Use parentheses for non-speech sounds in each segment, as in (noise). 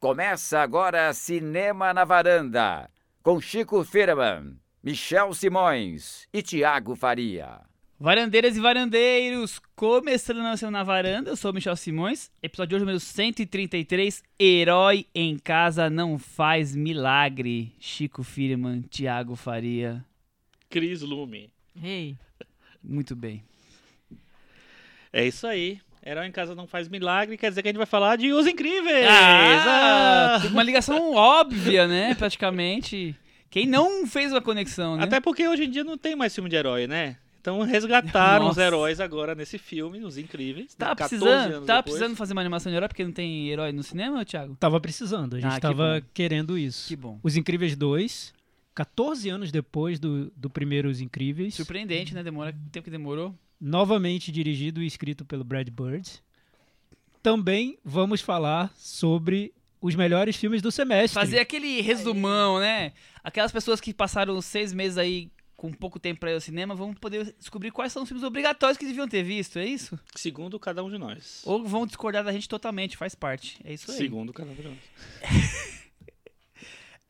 Começa agora Cinema na Varanda, com Chico Firman, Michel Simões e Tiago Faria. Varandeiras e varandeiros, começando a Cinema na Varanda, eu sou o Michel Simões, episódio de hoje número 133, Herói em Casa Não Faz Milagre, Chico Firman, Tiago Faria. Cris Lume. Ei, Muito bem. É isso aí. Herói em casa não faz milagre, quer dizer que a gente vai falar de Os Incríveis. Ah, uma ligação óbvia, né, praticamente. Quem não fez uma conexão, né? Até porque hoje em dia não tem mais filme de herói, né? Então resgataram os Nossa. heróis agora nesse filme, Os Incríveis. Tava 14 precisando, anos tava depois. precisando fazer uma animação de herói porque não tem herói no cinema, Thiago? Tava precisando, a gente Ah, que tava bom. querendo isso. Que bom. Os Incríveis 2, 14 anos depois do, do primeiro Os Incríveis, Surpreendente, né? Demora, o tempo que demorou. Novamente dirigido e escrito pelo Brad Bird. Também vamos falar sobre os melhores filmes do semestre. Fazer aquele resumão, né? Aquelas pessoas que passaram seis meses aí com pouco tempo pra ir ao cinema vão poder descobrir quais são os filmes obrigatórios que deviam ter visto, é isso? Segundo cada um de nós. Ou vão discordar da gente totalmente, faz parte. É isso aí. Segundo cada um de nós. (laughs)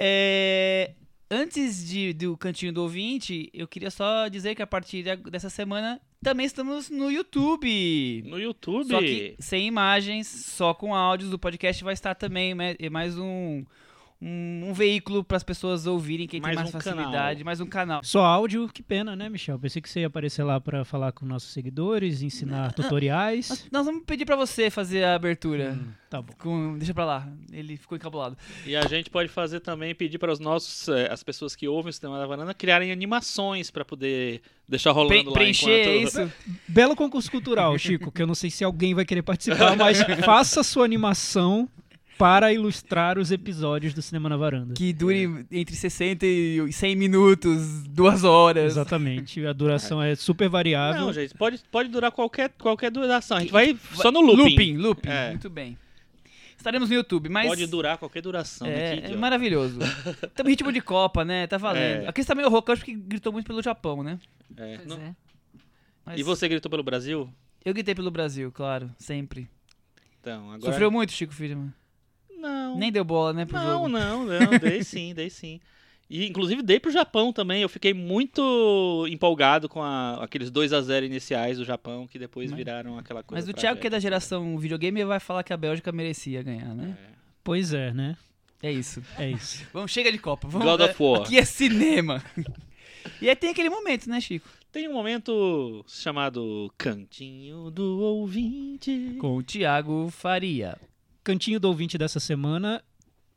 É, Antes de, do cantinho do ouvinte, eu queria só dizer que a partir de- dessa semana também estamos no YouTube. No YouTube. Só que sem imagens, só com áudios. O podcast vai estar também né, é mais um, um, um veículo para as pessoas ouvirem, quem Mais tem mais um facilidade, canal. mais um canal. Só áudio, que pena, né, Michel? Pensei que você ia aparecer lá pra falar com nossos seguidores, ensinar (laughs) tutoriais. Nós, nós vamos pedir para você fazer a abertura. Hum, tá bom. Com- deixa pra lá, ele ficou encabulado. E a gente pode fazer também, pedir para os nossos, eh, as pessoas que ouvem o Cinema da Varanda, criarem animações para poder deixar rolando Pre- lá preencher enquanto... é isso? (laughs) Belo concurso cultural, Chico, que eu não sei se alguém vai querer participar, mas (laughs) faça sua animação para ilustrar os episódios do Cinema na Varanda. Que dure entre 60 e 100 minutos, duas horas. Exatamente. A duração é super variável. Não, gente, pode, pode durar qualquer, qualquer duração. A gente vai só no looping. Looping, looping. É. Muito bem. Estaremos no YouTube, mas. Pode durar qualquer duração. É, que é maravilhoso. (laughs) Tamo em ritmo de Copa, né? Tá valendo. É. Aqui está meio rouco, acho que gritou muito pelo Japão, né? É, não- é. Mas E você gritou pelo Brasil? Eu gritei pelo Brasil, claro, sempre. Então, agora... Sofreu muito, Chico Firman. Não. Nem deu bola, né, pro Não, jogo. não, não, (laughs) dei sim, dei sim. E inclusive dei pro Japão também. Eu fiquei muito empolgado com a- aqueles 2 a 0 iniciais do Japão que depois Mas- viraram aquela coisa. Mas o Thiago, que é da geração videogame, vai falar que a Bélgica merecia ganhar, né? Pois é, né? É isso. É isso. (laughs) Vamos, chega de Copa. Vamos, God of War. Aqui é cinema. (laughs) e aí tem aquele momento, né, Chico? Tem um momento chamado Cantinho do Ouvinte. Com o Thiago Faria. Cantinho do ouvinte dessa semana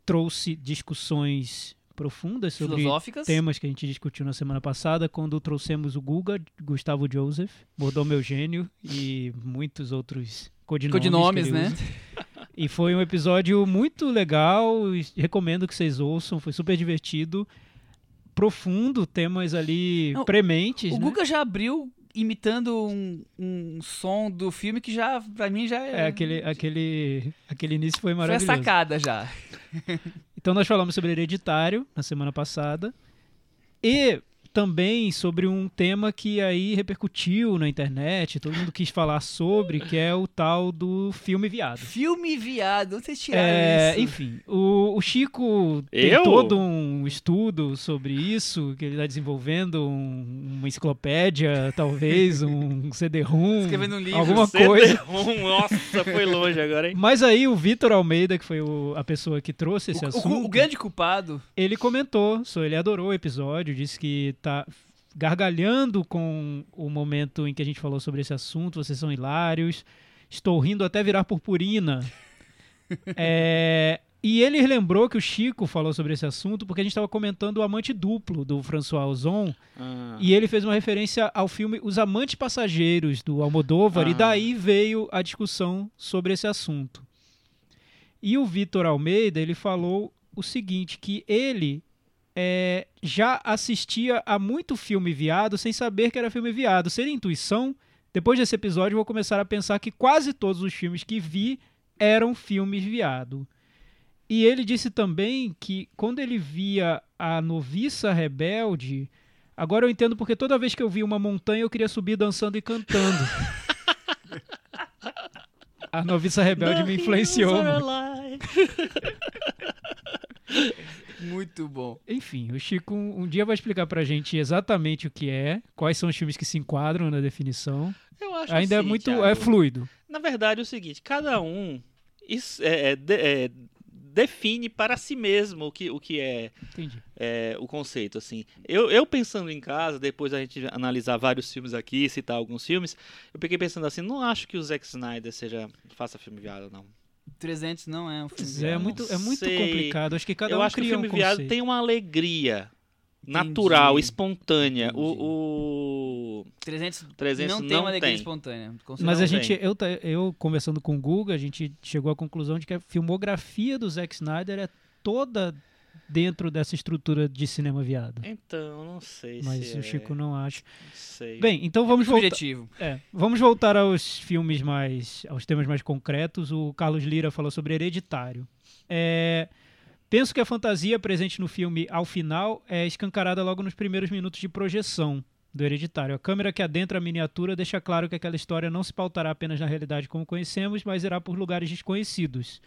trouxe discussões profundas sobre temas que a gente discutiu na semana passada, quando trouxemos o Guga, Gustavo Joseph, Mordomo Eugênio e muitos outros codinomes. Codinomes, né? usa. E foi um episódio muito legal, recomendo que vocês ouçam, foi super divertido, profundo, temas ali Não, prementes, O né? Guga já abriu imitando um, um som do filme que já, pra mim, já É, aquele, aquele, aquele início foi foi a maravilhoso. sacada já. Então nós falamos sobre Hereditário na semana passada e também sobre um tema que aí repercutiu na internet, todo mundo quis falar sobre, que é o tal do filme viado. Filme viado, onde vocês tiraram É, isso? enfim, o, o Chico tem Eu? todo um estudo sobre isso, que ele está desenvolvendo um- uma enciclopédia, talvez, um (laughs) CD-ROM, Escrevendo um livro. alguma (laughs) CD-ROM, coisa. Nossa, foi longe agora, hein? Mas aí o Vitor Almeida, que foi o- a pessoa que trouxe esse O, o- assunto... o grande culpado. ele comentou, ele adorou o episódio, disse que tá gargalhando com o momento em que a gente falou sobre esse assunto, vocês são hilários, estou rindo até virar purpurina. (laughs) É, e ele lembrou que o Chico falou sobre esse assunto porque a gente estava comentando o Amante Duplo, do François Ozon, Ah, e ele fez uma referência ao filme Os Amantes Passageiros, do Almodóvar, e Ah. daí veio a discussão sobre esse assunto. E o Vitor Almeida, ele falou o seguinte, que ele é, já assistia a muito filme viado sem saber que era filme viado. Seria intuição? Depois desse episódio, eu vou começar a pensar que quase todos os filmes que vi eram filmes viado. E ele disse também que quando ele via a noviça rebelde, agora eu entendo porque toda vez que eu via uma montanha eu queria subir dançando e cantando. (laughs) a noviça rebelde me influenciou. (laughs) Muito bom. Enfim, o Chico um um dia vai explicar pra gente exatamente o que é, quais são os filmes que se enquadram na definição. Eu acho Ainda é assim, muito Thiago, é fluido. Na verdade é o seguinte, cada um isso é, é, de- é, define para si mesmo o que, o que é, é, o conceito, assim. Eu, eu pensando em casa, depois a gente analisar vários filmes aqui, citar alguns filmes, eu fiquei pensando assim, não acho que o Zack Snyder seja faça filme viado, não. 300 não é um filme. É, é Eu muito, não é muito sei. complicado. Acho que cada eu um acho que o cria filme um viado conceito. tem uma alegria natural, Entendi. espontânea. Entendi. O, o 300, 300 não tem uma alegria tem. espontânea. Mas não a gente, eu, eu conversando com o Guga, a gente chegou à conclusão de que a filmografia do Zack Snyder é toda dentro dessa estrutura de cinema viado. Então, não sei Mas se o é, Chico não acha. não sei. Bem, então vamos voltar. Subjetivo. É, vamos voltar aos filmes mais. aos temas mais concretos. O Carlos Lira falou sobre Hereditário. É, penso que a fantasia presente no filme ao final é escancarada logo nos primeiros minutos de projeção do Hereditário. A câmera que adentra a miniatura deixa claro que aquela história não se pautará apenas na realidade como conhecemos, mas irá por lugares desconhecidos.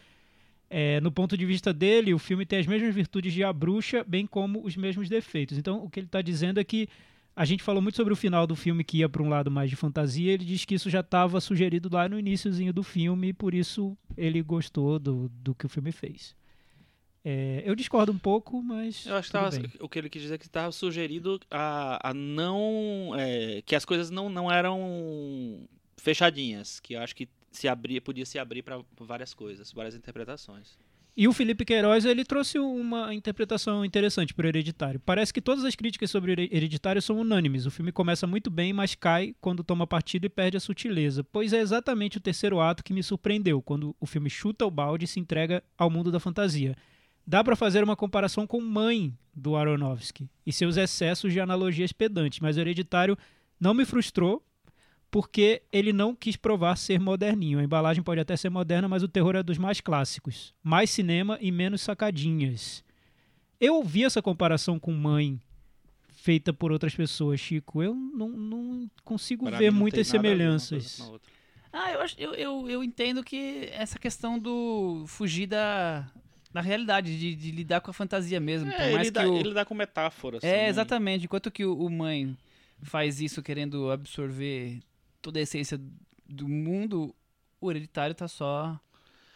É, no ponto de vista dele, o filme tem as mesmas virtudes de A Bruxa, bem como os mesmos defeitos. Então, o que ele está dizendo é que a gente falou muito sobre o final do filme que ia para um lado mais de fantasia. Ele diz que isso já estava sugerido lá no iníciozinho do filme e por isso ele gostou do, do que o filme fez. É, eu discordo um pouco, mas Eu acho que tava- o que ele quis dizer é que estava sugerido a, a não. é, que as coisas não, não eram fechadinhas. Que eu acho que se podia se abrir para várias coisas, várias interpretações. E o Felipe Queiroz ele trouxe uma interpretação interessante para o Hereditário. Parece que todas as críticas sobre Here- Hereditário são unânimes. O filme começa muito bem, mas cai quando toma partido e perde a sutileza. Pois é exatamente o terceiro ato que me surpreendeu, quando o filme chuta o balde e se entrega ao mundo da fantasia. Dá para fazer uma comparação com Mãe do Aronofsky e seus excessos de analogias pedantes, mas o Hereditário não me frustrou porque ele não quis provar ser moderninho. A embalagem pode até ser moderna, mas o terror é dos mais clássicos. Mais cinema e menos sacadinhas. Eu ouvi essa comparação com Mãe, feita por outras pessoas, Chico. Eu não, não consigo Pra ver não muitas semelhanças. Ah, eu, acho, eu, eu, eu entendo que essa questão do fugir da, da realidade, de, de lidar com a fantasia mesmo. É, mais ele, que dá, o... ele dá com metáforas. É, assim. exatamente. Enquanto que o, o mãe faz isso querendo absorver toda a essência do mundo, o hereditário tá só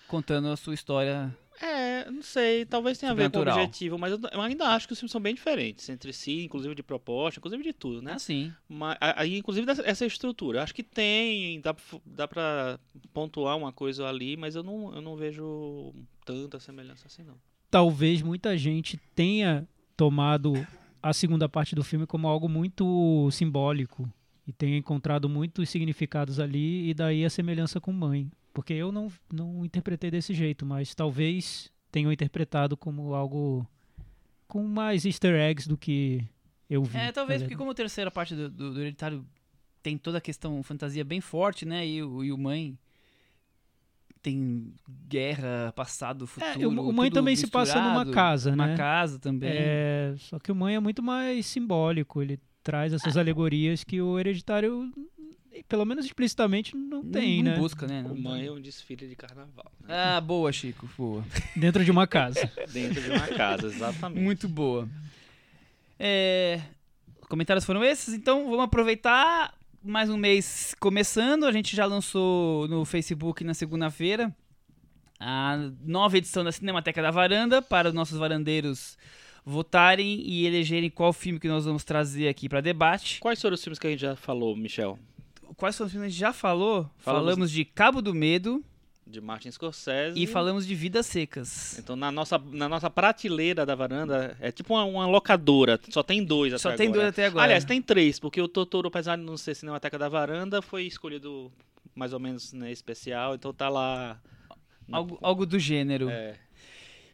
contando a sua história. É, não sei, talvez tenha a ver com o objetivo, mas eu, eu ainda acho que os filmes são bem diferentes entre si, inclusive de proposta, inclusive de tudo, né? Assim. Mas, a- aí, inclusive, dessa- essa estrutura. Acho que tem, dá, pra- dá pra pontuar uma coisa ali, mas eu não, eu não vejo tanta semelhança assim, não. Talvez muita gente tenha tomado a segunda parte do filme como algo muito simbólico e tenha encontrado muitos significados ali e daí a semelhança com Mãe. Porque eu não, não interpretei desse jeito, mas talvez tenham interpretado como algo com mais easter eggs do que eu vi. É, talvez na porque como a terceira parte do, do, do hereditário tem toda a questão fantasia bem forte, né? E o, e o mãe tem guerra, passado, futuro. É, o- o Mãe também se passa numa casa, né? casa também. É, só que o Mãe é muito mais simbólico, ele traz essas alegorias que o Hereditário, pelo menos explicitamente, não Não- tem, não né? busca, né? O Não- Mãe é um desfile de carnaval, né? Ah, boa, Chico, boa. Dentro de uma casa. (laughs) Dentro de uma casa, exatamente. Muito boa. É, os comentários foram esses, então vamos aproveitar mais um mês começando. A gente já lançou no Facebook na segunda-feira a nova edição da Cinemateca da Varanda para os nossos varandeiros votarem e elegerem qual filme que nós vamos trazer aqui para debate. Quais foram os filmes que a gente já falou, Michel? Quais foram os filmes que a gente já falou? Falamos- Falamos de Cabo do Medo De Martin Scorsese. e falamos de Vidas Secas. Então, na nossa, na nossa prateleira da varanda, é tipo uma, uma locadora. Só tem dois até Só tem agora. dois até agora. Aliás, tem três, porque o Totoro, apesar de não ser Cinemateca da Varanda, foi escolhido mais ou menos né, especial, então tá lá. algo, algo do gênero. É,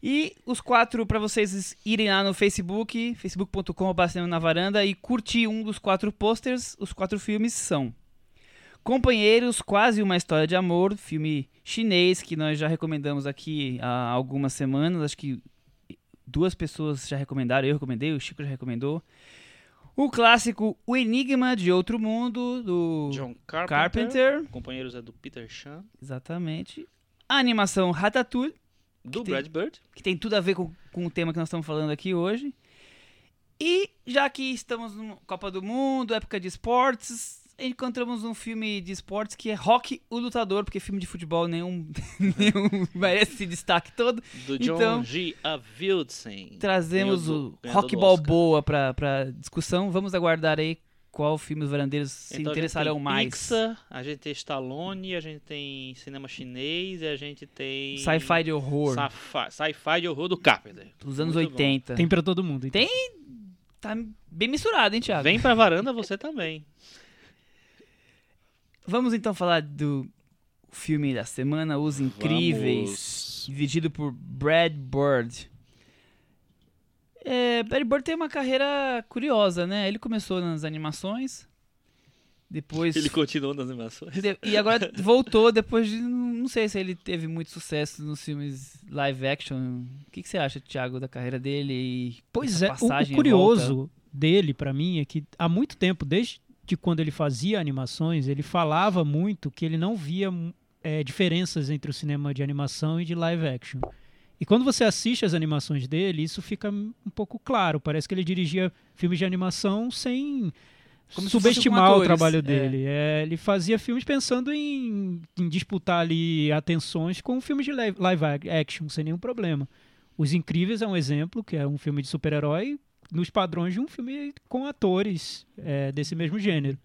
E os quatro para vocês irem lá no Facebook, facebook.com.br cinema na varanda e curtir um dos quatro posters. Os quatro filmes são Companheiros, Quase Uma História de Amor, filme chinês que nós já recomendamos aqui há algumas semanas. Acho que duas pessoas já recomendaram, eu recomendei, o Chico já recomendou. O clássico O Enigma de Outro Mundo, do John Carpenter. Carpenter. Companheiros é do Peter Chan. Exatamente. A animação Ratatouille, Do tem- Brad Bird. que tem tudo a ver com, com o tema que nós estamos falando aqui hoje. E já que estamos na Copa do Mundo, época de esportes, encontramos um filme de esportes que é Rock o Lutador, porque filme de futebol nenhum, (laughs) nenhum (laughs) merece esse destaque todo. Do John Então, G. Avildsen. Trazemos o Rock Balboa pra discussão. Vamos aguardar aí qual filme os varandeiros se Então, interessarão mais. Pixar, a gente tem Stallone, a gente tem cinema chinês e a gente tem... Sci-fi de horror, Sci-fi de horror do Carpenter. dos anos Muito bom. 80. Tem pra todo mundo. então. Tem- Tá bem misturado, hein, Thiago? Vem pra varanda você também. Vamos então falar do filme da semana, Os Incríveis, dirigido por Brad Bird. É, Brad Bird tem uma carreira curiosa, né? Ele começou nas animações, depois Ele continuou nas animações. de- e agora (laughs) voltou depois de não sei se ele teve muito sucesso nos filmes live action. O que, que você acha, Thiago, da carreira dele? E Pois é, o- o, passagem curioso dele, pra mim, é que há muito tempo, desde de quando ele fazia animações, ele falava muito que ele não via é, diferenças entre o cinema de animação e de live action. E quando você assiste as animações dele, isso fica um pouco claro. Parece que ele dirigia filmes de animação sem Como subestimar o trabalho é. dele. É, ele fazia filmes pensando em, em disputar ali atenções com filmes de live, live ac- action, sem nenhum problema. Os Incríveis é um exemplo, que é um filme de super-herói nos padrões de um filme com atores é, desse mesmo gênero.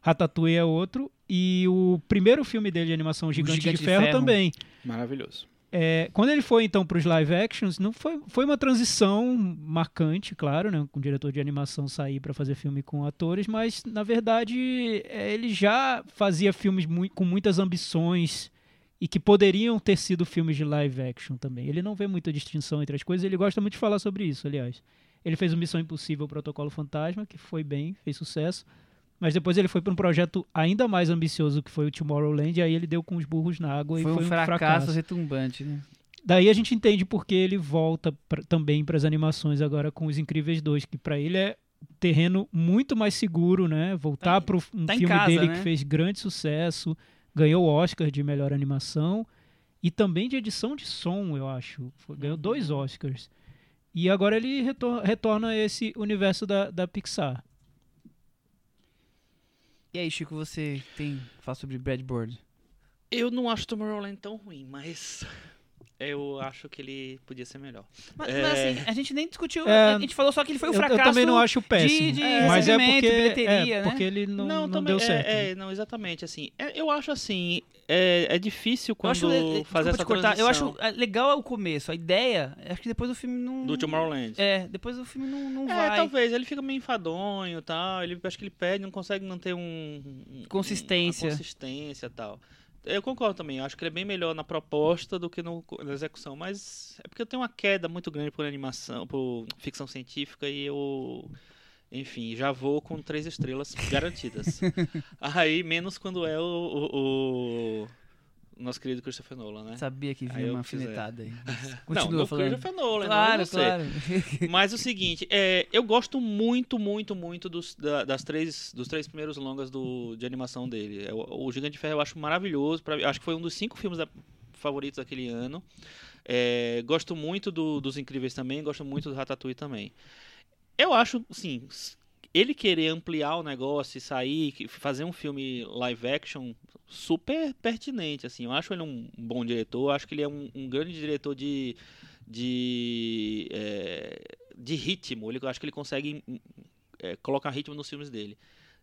Ratatouille é outro, e o primeiro filme dele de animação, Gigante, Gigante de, de Ferro, Ferro. também. Maravilhoso. É, quando ele foi então para os live actions, não foi, foi uma transição marcante, claro, né, com o diretor de animação sair para fazer filme com atores, mas na verdade é, ele já fazia filmes mui- com muitas ambições e que poderiam ter sido filmes de live action também. Ele não vê muita distinção entre as coisas, ele gosta muito de falar sobre isso, aliás. Ele fez o Missão Impossível Protocolo Fantasma, que foi bem, fez sucesso. Mas depois ele foi para um projeto ainda mais ambicioso, que foi o Tomorrowland, e aí ele deu com os burros na água Foi e um foi um fracasso, fracasso. retumbante, né? Daí a gente entende porque ele volta pra- também para as animações agora com Os Incríveis 2, que para ele é terreno muito mais seguro, né? Voltar Tá- para um tá filme casa, dele né? que fez grande sucesso, ganhou o Oscar de melhor animação e também de edição de som, eu acho. Ganhou dois Uhum. Oscars. E agora ele retor- retorna a esse universo da, da Pixar. E aí, Chico, você tem fala sobre Brad Bird? Eu não acho Tomorrowland tão ruim, mas eu acho que ele podia ser melhor. Mas, É. mas, assim, a gente nem discutiu, É, a gente falou só que ele foi um eu, eu fracasso. também não acho péssimo, de mas é recebimento, porque, bilheteria, é, né? porque ele não, não, também, deu certo. É, é, não, exatamente, assim. é, eu acho assim, é, é difícil Eu quando acho, eh, fazer essa cortar, eu acho legal o começo, a ideia, acho que depois o filme não... do Tomorrowland. É, depois o filme não, não É, vai. talvez, ele fica meio enfadonho e tal, ele, acho que ele perde, não consegue manter um... um- Consistência. Uma consistência e tal. Eu concordo também, eu acho que ele é bem melhor na proposta do que no- na execução, mas é porque eu tenho uma queda muito grande por animação, por ficção científica e eu... Enfim, já vou com três estrelas garantidas. (laughs) Aí, menos quando é o, o- o nosso querido Christopher Nolan, né? Sabia que vinha uma quiser. alfinetada aí. (laughs) Não, Continua no falando. Christopher Nolan, Claro, não claro. (laughs) Mas o seguinte, é, eu gosto muito, muito, muito dos, da- das três, dos três primeiros longas do, de animação dele. É, O, o Gigante de Ferro eu acho maravilhoso. Pra, acho que foi um dos cinco filmes da- favoritos daquele ano. É, gosto muito do- dos Incríveis também, gosto muito do Ratatouille também. Eu acho, assim, s- ele querer ampliar o negócio e sair, fazer um filme live action super pertinente, assim. Eu acho ele um bom diretor, acho que ele é um, um grande diretor de de, é, de ritmo. Ele, eu acho que ele consegue é, colocar ritmo nos filmes dele.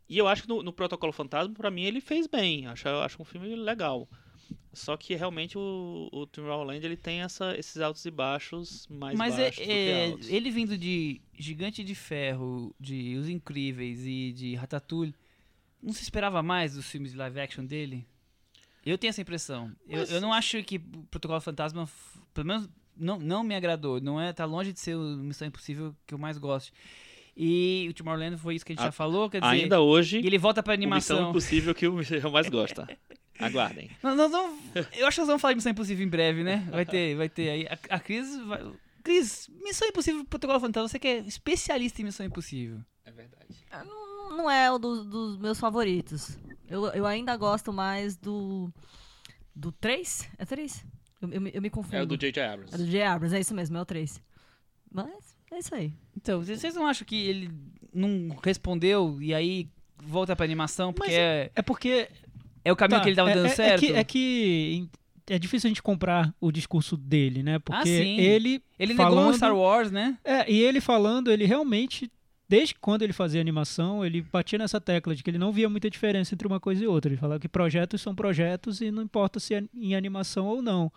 E eu acho que no, no Protocolo Fantasma, pra mim, ele fez bem. Acho, acho um filme legal. Só que realmente o, o Tomorrowland ele tem essa, esses altos e baixos mais Mas é, baixos do que é, altos. ele vindo de Gigante de Ferro, de Os Incríveis e de Ratatouille, não se esperava mais dos filmes de live action dele? Eu tenho essa impressão. Eu, Mas- eu não acho que Protocolo Fantasma, pelo menos, não, não me agradou. Não é, tá longe de ser o Missão Impossível que eu mais gosto. E o Tomorrowland foi isso que a gente A- já falou, quer dizer... Ainda hoje, ele volta pra o Missão animação. Impossível que Michel (laughs) mais gosta. (laughs) Aguardem. Nós, nós vamos, eu acho que nós vamos falar de Missão Impossível em breve, né? Vai ter, vai ter aí. A, a Cris vai. Cris, Missão Impossível Protocolo Fantasma, você que é especialista em Missão Impossível. É verdade. Ah, Não, não é o do- dos meus favoritos. Eu, eu ainda gosto mais do. Do 3? É 3? Eu, eu me- eu me confundo. É o do J.J. Abrams. É do J. Abrams, é isso mesmo, é o 3. Mas é isso aí. Então, vocês não acham que ele não respondeu e aí volta pra animação porque Mas é, É porque é o caminho Tá, que ele tava é- dando é, certo? É que, é que é difícil a gente comprar o discurso dele, né? Porque sim. ele Ele falando, negou Star Wars, né? É, e ele falando, ele realmente desde quando ele fazia animação, ele batia nessa tecla de que ele não via muita diferença entre uma coisa e outra. Ele falava que projetos são projetos e não importa se é em animação ou não.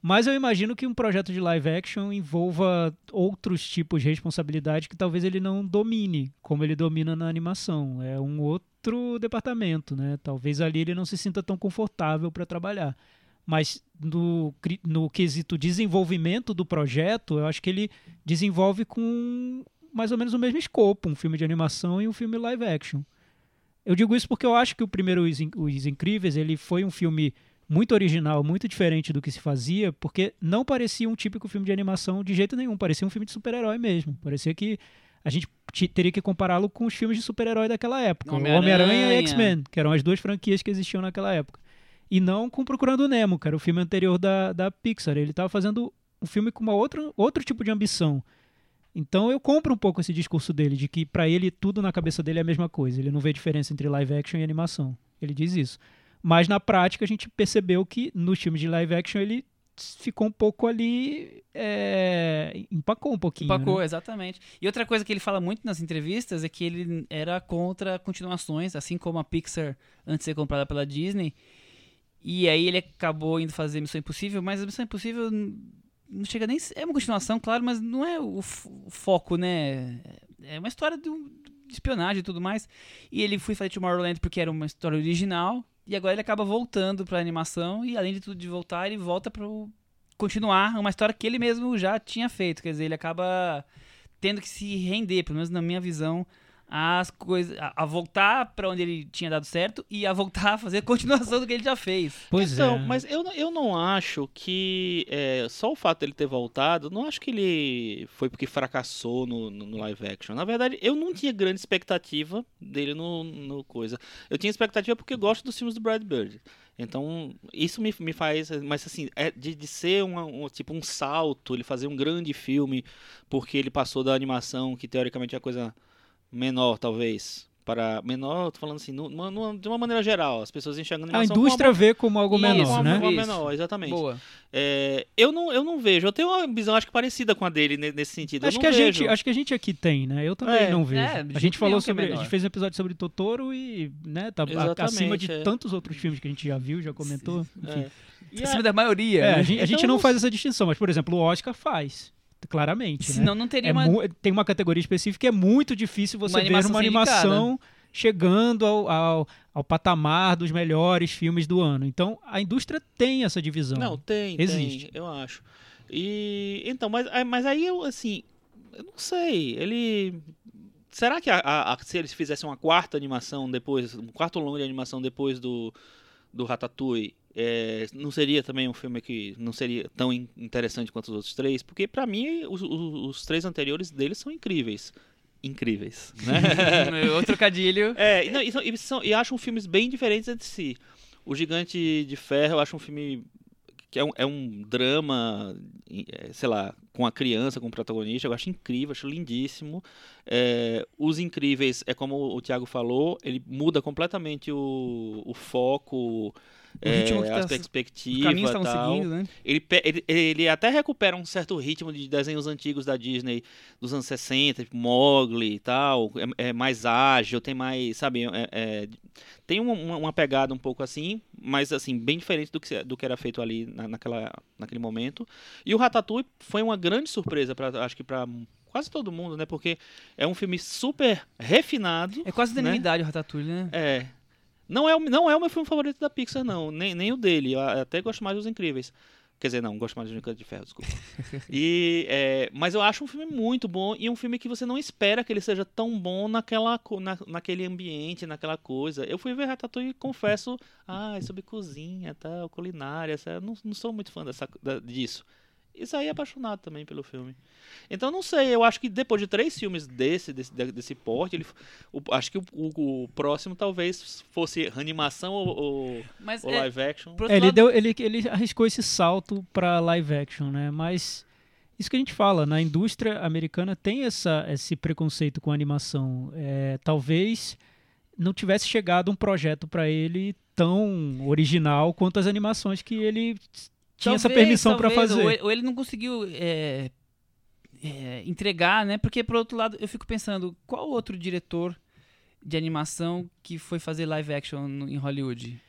Mas eu imagino que um projeto de live action envolva outros tipos de responsabilidade que talvez ele não domine, como ele domina na animação. É um outro departamento, né? Talvez ali ele não se sinta tão confortável para trabalhar. Mas no, no quesito desenvolvimento do projeto, eu acho que ele desenvolve com mais ou menos o mesmo escopo, um filme de animação e um filme live action. Eu digo isso porque eu acho que o primeiro Os Incríveis ele foi um filme muito original, muito diferente do que se fazia, porque não parecia um típico filme de animação de jeito nenhum, parecia um filme de super-herói mesmo. Parecia que a gente teria que compará-lo com os filmes de super-herói daquela época, o Homem-Aranha. Homem-Aranha e X-Men, que eram as duas franquias que existiam naquela época. E não com Procurando o Nemo, que era o filme anterior da, da Pixar. Ele estava fazendo um filme com uma outra, outro tipo de ambição. Então eu compro um pouco esse discurso dele, de que pra ele tudo na cabeça dele é a mesma coisa. Ele não vê diferença entre live action e animação. Ele diz isso. Mas na prática a gente percebeu que nos filmes de live action ele ficou um pouco ali. é, empacou um pouquinho. Empacou, né? exatamente. E outra coisa que ele fala muito nas entrevistas é que ele era contra continuações, assim como a Pixar antes de ser comprada pela Disney. E aí ele acabou indo fazer Missão Impossível, mas a Missão Impossível não chega nem. É uma continuação, claro, mas não é o, foco, né? É uma história de, de espionagem e tudo mais. E ele foi fazer Tomorrowland porque era uma história original. E agora ele acaba voltando pra animação. E além de tudo de voltar, ele volta para continuar uma história que ele mesmo já tinha feito. Quer dizer, ele acaba tendo que se render, pelo menos na minha visão, às coisas, a, a voltar pra onde ele tinha dado certo e a voltar a fazer a continuação do que ele já fez. Pois então, é. mas eu, não- eu não acho que é, só o fato dele ter voltado, não acho que ele foi porque fracassou no, no- no live action. Na verdade, eu não tinha grande expectativa dele no, no coisa. Eu tinha expectativa porque eu gosto dos filmes do Brad Bird. Então, isso me, me faz. Mas assim, é de, de ser uma- um, tipo um salto, ele fazer um grande filme, porque ele passou da animação, que teoricamente é a coisa menor, talvez. Para menor, tô falando assim, numa- numa- de uma maneira geral, as pessoas enxergam a A animação como indústria uma- vê como algo Isso, menor, uma, né? uma Isso. menor, exatamente. Boa. É, eu, não, eu não vejo. Eu tenho uma visão, acho que parecida com a dele ne- nesse sentido. Acho eu que, a vejo. gente, acho que a gente aqui tem, né? Eu também É. não vejo. É, a gente falou é sobre. a gente fez um episódio sobre Totoro e, né, tá Exatamente, acima de é. tantos outros filmes que a gente já viu, já comentou. Enfim. É. E Acima a- da maioria. É, a né? gente, a gente Então, não não- faz essa distinção, mas, por exemplo, o Oscar faz. Claramente. né? Senão não teria É uma. tem uma categoria específica que é muito difícil você Uma ver uma animação chegando ao, ao, ao patamar dos melhores filmes do ano. Então, a indústria tem essa divisão. Não, tem, Existe. tem, eu acho. E então, mas, aí- mas aí eu assim, eu não sei, ele será que a, a- a- se eles fizessem uma quarta animação depois, um quarto longo de animação depois do do Ratatouille, é, não seria também um filme que não seria tão in- interessante quanto os outros três? Porque pra mim os, os- os três anteriores deles são incríveis, incríveis, né? (laughs) Outro trocadilho. É, e, não, e, são, e, são- e acham filmes bem diferentes entre si. O Gigante de Ferro eu acho um filme que é um, é um drama, é, sei lá, com a criança como protagonista. Eu acho incrível, acho lindíssimo. É, Os Incríveis, é como o Thiago falou, ele muda completamente o, o foco, O ritmo é, que tá- a Os perspectiva caminhos e estavam tal. seguindo, né? Ele, ele, ele até recupera um certo ritmo de desenhos antigos da Disney dos anos 60, tipo Mogli e tal. É, é mais ágil, tem mais, sabe, é- é- tem uma, uma- pegada um pouco assim, mas assim, bem diferente do que, do que era feito ali na- naquela, naquele momento. E o Ratatouille foi uma grande surpresa, pra, acho que para quase todo mundo, né? Porque é um filme super refinado. É quase né? unanimidade o Ratatouille, né? É. Não é, o- não é o meu filme favorito da Pixar, não. Nem, nem o dele. Eu até gosto mais dos Incríveis. Quer dizer, não, gosto mais do Gigante de Ferro, desculpa. (laughs) e, é, mas eu acho um filme muito bom e um filme que você não espera que ele seja tão bom naquela, na, naquele ambiente, naquela coisa. Eu fui ver Ratatouille e confesso, ah, é sobre cozinha, tal, culinária, essa- eu não, não sou muito fã dessa, da- disso. E saí apaixonado também pelo filme. Então não sei, eu acho que depois de três filmes desse, desse, de- desse porte, ele, o- acho que o, o- o próximo talvez fosse animação ou, ou, Mas ou é, live action. É, ele, lado- deu, ele, ele arriscou esse salto pra live action, né? Mas isso que a gente fala, na indústria americana tem essa, esse preconceito com a animação. É, talvez não tivesse chegado um projeto pra ele tão original quanto as animações que ele tinha essa Talvez, permissão pra talvez, fazer. Ou ele, ou ele não conseguiu é, é, entregar, né? Porque, por outro lado, eu fico pensando, qual outro diretor de animação que foi fazer live action no- em Hollywood?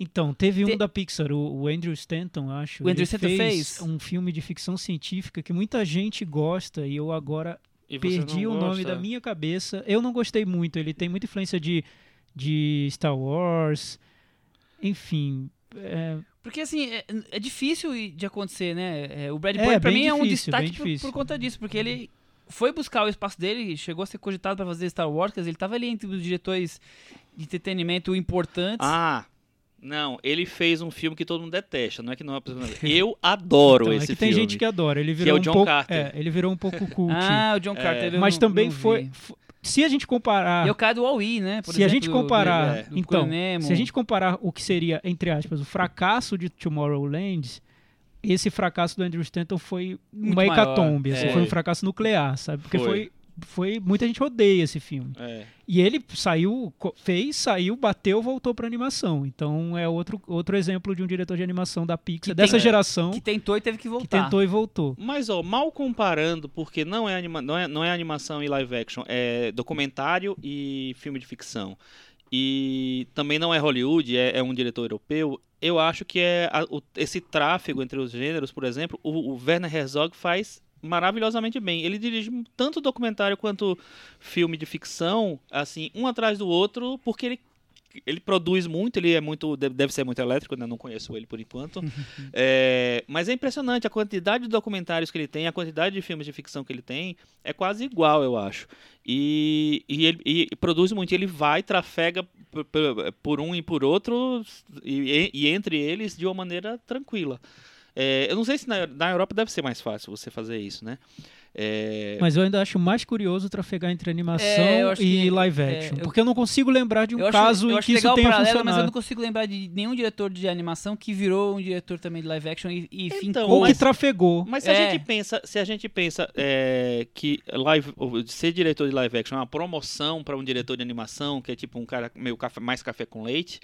Então, teve um Te- da Pixar, o, o Andrew Stanton, acho. O Andrew ele Stanton fez? um filme de ficção científica que muita gente gosta e eu agora E perdi o nome gosta? da minha cabeça. Eu não gostei muito. Ele tem muita influência de, de Star Wars. Enfim. é, Porque, assim, é, é difícil de acontecer, né? É, o Brad É, Bird, pra mim, é um difícil, destaque por, difícil. por conta disso, porque ele foi buscar o espaço dele, chegou a ser cogitado pra fazer Star Wars, ele tava ali entre os diretores de entretenimento importantes. Ah, não, ele fez um filme que todo mundo detesta, não é que não é Eu adoro (laughs) então, é esse que filme. tem gente que adora. Ele Que é virou o um John pouco, Carter. é, ele virou um pouco (laughs) cult. Ah, o John Carter. eu mas não- também não foi, vi. Se a gente comparar E o cara do Wall-E, né? por se a gente exemplo, do- comparar, do- do então, Procurando Nemo. se a gente comparar o que seria, entre aspas, o fracasso de Tomorrowland, esse fracasso do Andrew Stanton foi Muito uma maior. hecatombe, assim, É. foi um fracasso nuclear, sabe? Porque Foi. foi, foi, muita gente odeia esse filme. É. E ele saiu, fez, saiu, bateu, voltou pra animação. Então é outro, outro exemplo de um diretor de animação da Pixar, Que dessa tem- geração, que tentou e teve que que voltar. tentou e voltou. Mas, ó, mal comparando, porque não é, anima não, é, não é animação e live action, é documentário e filme de ficção. E também não é Hollywood, é, é um diretor europeu. Eu acho que é a- o- esse tráfego entre os gêneros, por exemplo, o, o Werner Herzog faz maravilhosamente bem. Ele dirige tanto documentário quanto filme de ficção, assim, um atrás do outro, porque ele ele produz muito, ele é muito. Deve ser muito elétrico, né? Não conheço ele por enquanto. (laughs) É, mas é impressionante a quantidade de documentários que ele tem, a quantidade de filmes de ficção que ele tem, é quase igual, eu acho. E, e ele e produz muito, ele vai, trafega por, por- por um e por outro, e, e entre eles de uma maneira tranquila. É, eu não sei se na, na Europa deve ser mais fácil você fazer isso, né? É, Mas eu ainda acho mais curioso trafegar entre animação É, e que- live é, action. eu- porque eu não consigo lembrar de um eu caso em que isso tenha paralelo, funcionado. mas eu não consigo lembrar de nenhum diretor de animação que virou um diretor também de live action e, e Então, fincou. Ou que trafegou. Mas se a É. gente pensa, se a gente pensa é, que live, ou ser diretor de live action é uma promoção para um diretor de animação, que é tipo um cara meio café, mais café com leite,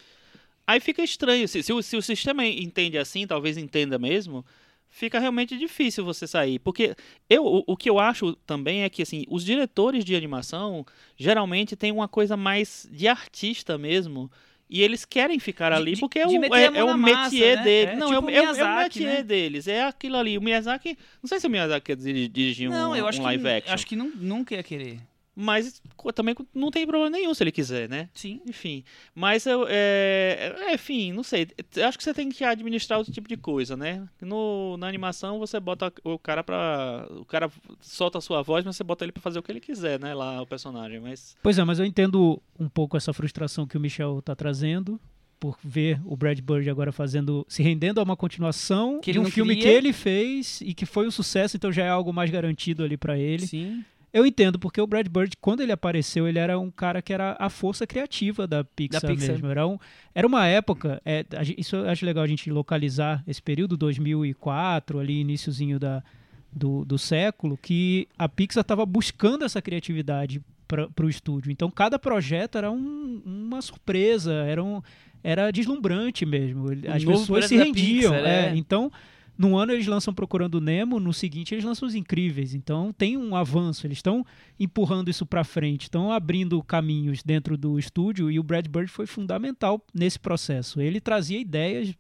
aí fica estranho. Se, se o, se o sistema entende assim, talvez entenda mesmo, fica realmente difícil você sair. Porque eu, o, o que eu acho também é que assim, os diretores de animação geralmente têm uma coisa mais de artista mesmo. E eles querem ficar ali de- porque é de o, é, é o massa, métier né? dele. É Não, tipo é, o o- é, o- Miyazaki, métier né? deles. É aquilo ali. O Miyazaki. Não sei se o Miyazaki quer diri- dirigir um, Não, eu acho um que, live action. acho que não, nunca ia querer. Mas também não tem problema nenhum se ele quiser, né? Sim. Enfim. Mas eu. É, é, enfim, não sei. Eu Acho que você tem que administrar outro tipo de coisa, né? No, na animação você bota o cara pra. O cara solta a sua voz, mas você bota ele pra fazer o que ele quiser, né? Lá, o personagem. Mas. Pois é, mas eu entendo um pouco essa frustração que o Michel tá trazendo por ver o Brad Bird agora fazendo, se rendendo a uma continuação Que de um filme queria. que ele fez e que foi um sucesso, então já é algo mais garantido ali pra ele. Sim. Eu entendo, porque o Brad Bird, quando ele apareceu, ele era um cara que era a força criativa da Pixar, Pixar. mesmo. Era, um, era uma época, é, isso eu acho legal a gente localizar, esse período 2004, ali iníciozinho da, do, do século, que a Pixar estava buscando essa criatividade para o estúdio. Então, cada projeto era um- uma surpresa, era, um, era deslumbrante mesmo. As pessoas se da rendiam. Pixar, é. é. Então, num ano eles lançam Procurando Nemo, no seguinte eles lançam Os Incríveis. Então tem um avanço, eles estão empurrando isso para frente, estão abrindo caminhos dentro do estúdio e o Brad Bird foi fundamental nesse processo. Ele trazia ideias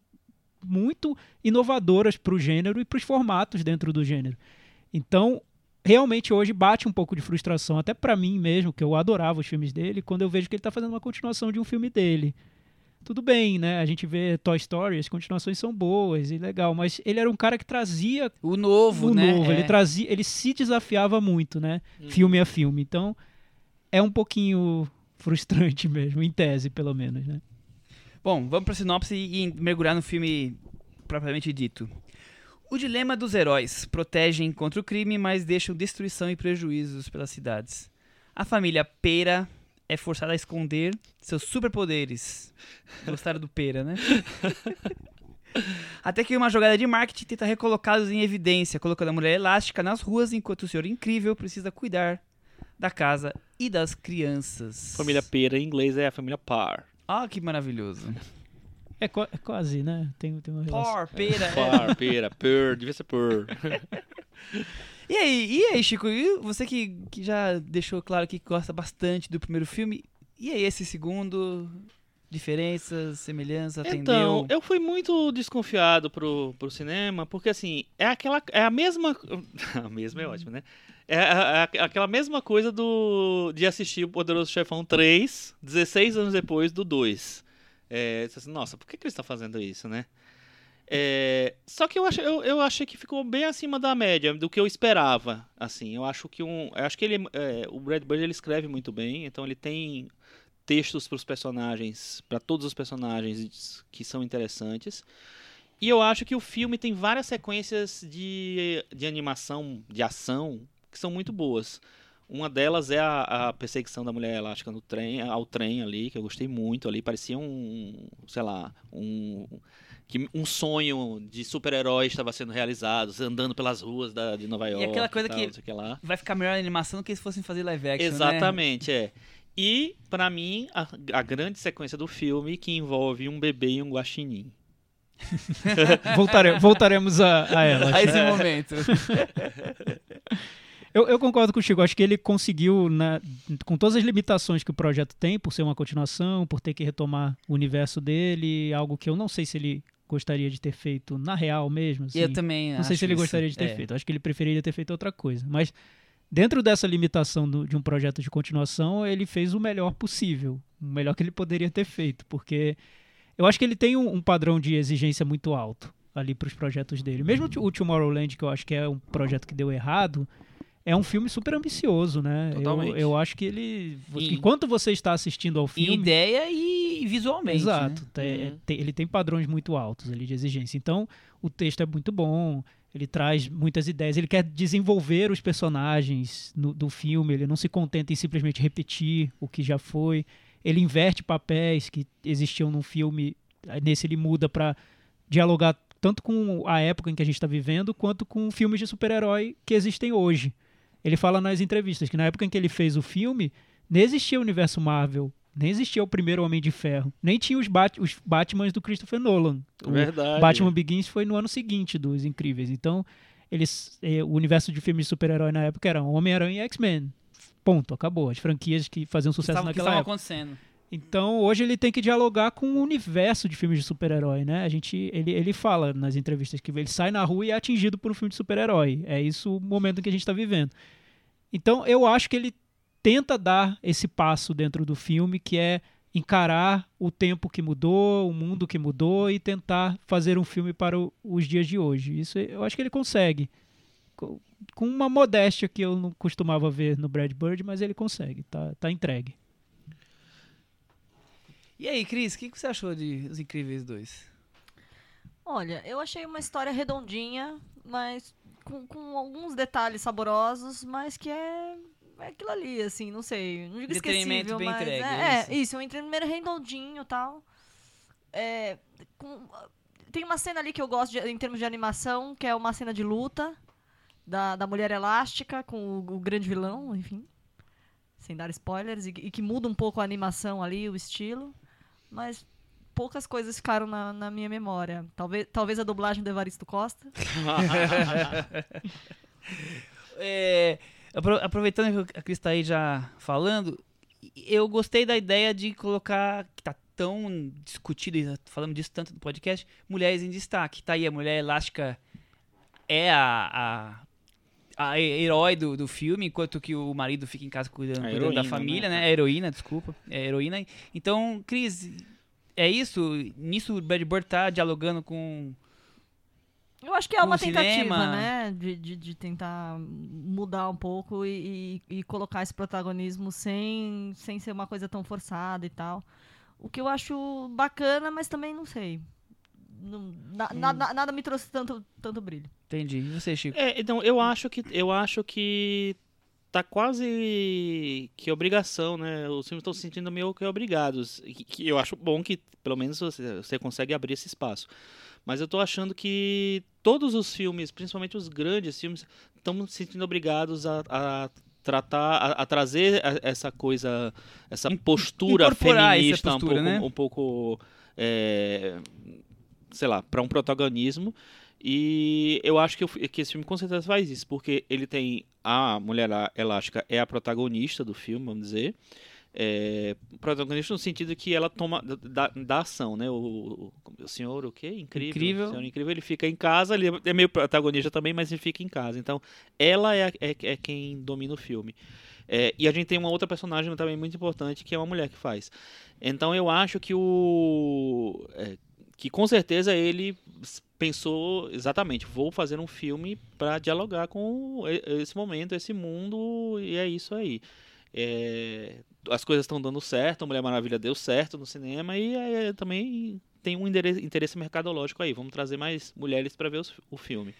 muito inovadoras para o gênero e para os formatos dentro do gênero. Então, realmente hoje bate um pouco de frustração, até para mim mesmo, que eu adorava os filmes dele, quando eu vejo que ele está fazendo uma continuação de um filme dele tudo bem, né? A gente vê Toy Story, as continuações são boas e legal, mas ele era um cara que trazia O novo, o né? novo, É. ele trazia, ele se desafiava muito, né? Filme a filme. Então, é um pouquinho frustrante (laughs) mesmo, em tese, pelo menos, né? Bom, vamos pra sinopse e mergulhar no filme propriamente dito. O dilema dos heróis. Protegem contra o crime, mas deixam destruição e prejuízos pelas cidades. A família Pera é forçada a esconder seus superpoderes. Gostaram do Pera, né? (laughs) Até que uma jogada de marketing tenta recolocá-los em evidência, colocando a mulher elástica nas ruas enquanto o senhor incrível precisa cuidar da casa e das crianças. Família Pera em inglês é a família Par. Ah, que maravilhoso. É, qua- é quase, né? Tem, tem uma relação. Por, pera. é. Par, Pera, Per, devia ser Per. (laughs) E aí, e aí, Chico? E você que, que já deixou claro que gosta bastante do primeiro filme, e aí esse segundo? Diferenças, semelhanças, Então, atendeu? eu fui muito desconfiado pro, pro cinema, porque assim, é aquela. É a mesma. (laughs) A mesma é ótimo, né? É, a- a- aquela mesma coisa do de assistir o Poderoso Chefão 3, 16 anos depois do 2. É, assim, Nossa, por que, que ele está fazendo isso, né? É, só que eu, acho, eu, eu achei que ficou bem acima da média do que eu esperava. Assim, eu acho que um, acho que ele, é, o Brad Bird ele escreve muito bem, então ele tem textos para os personagens, para todos os personagens que são interessantes. E eu acho que o filme tem várias sequências de, de animação, de ação, que são muito boas. Uma delas é a, a perseguição da mulher elástica no trem, ao trem ali, que eu gostei muito ali. Parecia um, sei lá, um, que um sonho de super-herói estava sendo realizado, andando pelas ruas da, de Nova York. aquela coisa tal, que- que lá. Vai ficar melhor a animação do que se fossem fazer live action, né? Exatamente, é. E, pra mim, a, a grande sequência do filme que envolve um bebê e um guaxinim. (laughs) Voltare- voltaremos a, a ela. A esse momento. (laughs) Eu, eu concordo com o Chico. Acho que ele conseguiu, na- com todas as limitações que o projeto tem, por ser uma continuação, por ter que retomar o universo dele, algo que eu não sei se ele gostaria de ter feito na real mesmo. assim. eu também Não sei se ele isso. gostaria de ter É. feito. Acho que ele preferiria ter feito outra coisa. Mas dentro dessa limitação do- de um projeto de continuação, ele fez o melhor possível. O melhor que ele poderia ter feito. Porque eu acho que ele tem um, um padrão de exigência muito alto ali para os projetos dele. Mesmo o Tomorrowland, que eu acho que é um projeto que deu errado, é um filme super ambicioso, né? Eu, Totalmente. eu acho que ele. Em- Enquanto você está assistindo ao Em filme. ideia e visualmente. Exato. né? Te- Uhum. te- ele tem padrões muito altos ali de exigência. Então, o texto é muito bom, ele traz muitas ideias, ele quer desenvolver os personagens no- do filme, ele não se contenta em simplesmente repetir o que já foi. Ele inverte papéis que existiam no filme, nesse ele muda para dialogar tanto com a época em que a gente está vivendo, quanto com filmes de super-herói que existem hoje. Ele fala nas entrevistas que na época em que ele fez o filme, nem existia o universo Marvel, nem existia o primeiro Homem de Ferro, nem tinha os, Bat os Batmans do Christopher Nolan. O Verdade. Batman Begins foi no ano seguinte dos Incríveis. Então, eles, eh, o universo de filmes de super-herói na época era Homem-Aranha e X-Men. Ponto, acabou. As franquias que faziam Que sucesso estavam- que naquela estavam época. acontecendo. Então, hoje ele tem que dialogar com o universo de filmes de super-herói, né? A gente, ele, ele fala nas entrevistas que ele sai na rua e é atingido por um filme de super-herói. É isso o momento que a gente está vivendo. Então, eu acho que ele tenta dar esse passo dentro do filme, que é encarar o tempo que mudou, o mundo que mudou e tentar fazer um filme para o- os dias de hoje. Isso eu acho que ele consegue. Co- Com uma modéstia que eu não costumava ver no Brad Bird, mas ele consegue, tá, tá entregue. E aí, Cris, o que, que você achou de Os Incríveis 2? Olha, eu achei uma história redondinha, mas com, com alguns detalhes saborosos, mas que é, é aquilo ali, assim, não sei. Não digo esquecível, bem mas entregue, é, é é, isso. isso, um entretenimento redondinho e tal. É, com- tem uma cena ali que eu gosto de- em termos de animação, que é uma cena de luta da, da mulher elástica com o, o grande vilão, enfim. Sem dar spoilers, e, e que muda um pouco a animação ali, o estilo. Mas poucas coisas ficaram na, na minha memória. Talvez, talvez a dublagem do Evaristo Costa. (laughs) É, apro- aproveitando que a Cris tá aí já falando, eu gostei da ideia de colocar, que tá tão discutido, falamos disso tanto no podcast, mulheres em destaque. Tá aí, a mulher elástica é a, a, a herói do, do filme, enquanto que o marido fica em casa cuidando, A cuidando da heroína, família, né? né? A heroína, desculpa. É a heroína. Então, Cris, é isso? Nisso o Bad Bird tá dialogando com Eu acho que é uma tentativa, cinema. né? De, de, de tentar mudar um pouco e, e, e colocar esse protagonismo sem, sem ser uma coisa tão forçada e tal. O que eu acho bacana, mas também não sei. Não- na- na- na- nada me trouxe tanto, tanto brilho. Entendi. E você, Chico? É, então, eu acho que eu acho que tá quase que obrigação, né? Os filmes estão se sentindo meio que obrigados. Que eu acho bom que pelo menos você, você consegue abrir esse espaço. Mas eu tô achando que todos os filmes, principalmente os grandes filmes, estão se sentindo obrigados a, a tratar, a, a trazer essa coisa, essa postura incorporar essa feminista postura, um pouco, né? um pouco é, sei lá, para um protagonismo. E eu acho que, fi- que esse filme com certeza faz isso, porque ele tem a mulher elástica é a protagonista do filme, vamos dizer. É, protagonista no sentido que ela toma da, da ação, né? O, o, o senhor, o quê? Incrível. Incrível. O senhor incrível, ele fica em casa, ele é meio protagonista também, mas ele fica em casa. Então, ela é, é, é quem domina o filme. É, e a gente tem uma outra personagem também muito importante, que é uma mulher que faz. Então, eu acho que o. é, que com certeza ele pensou exatamente, vou fazer um filme para dialogar com esse momento, esse mundo, e é isso aí. É, as coisas estão dando certo, a Mulher Maravilha deu certo no cinema e é, também tem um interesse, interesse mercadológico aí. Vamos trazer mais mulheres para ver os- o filme.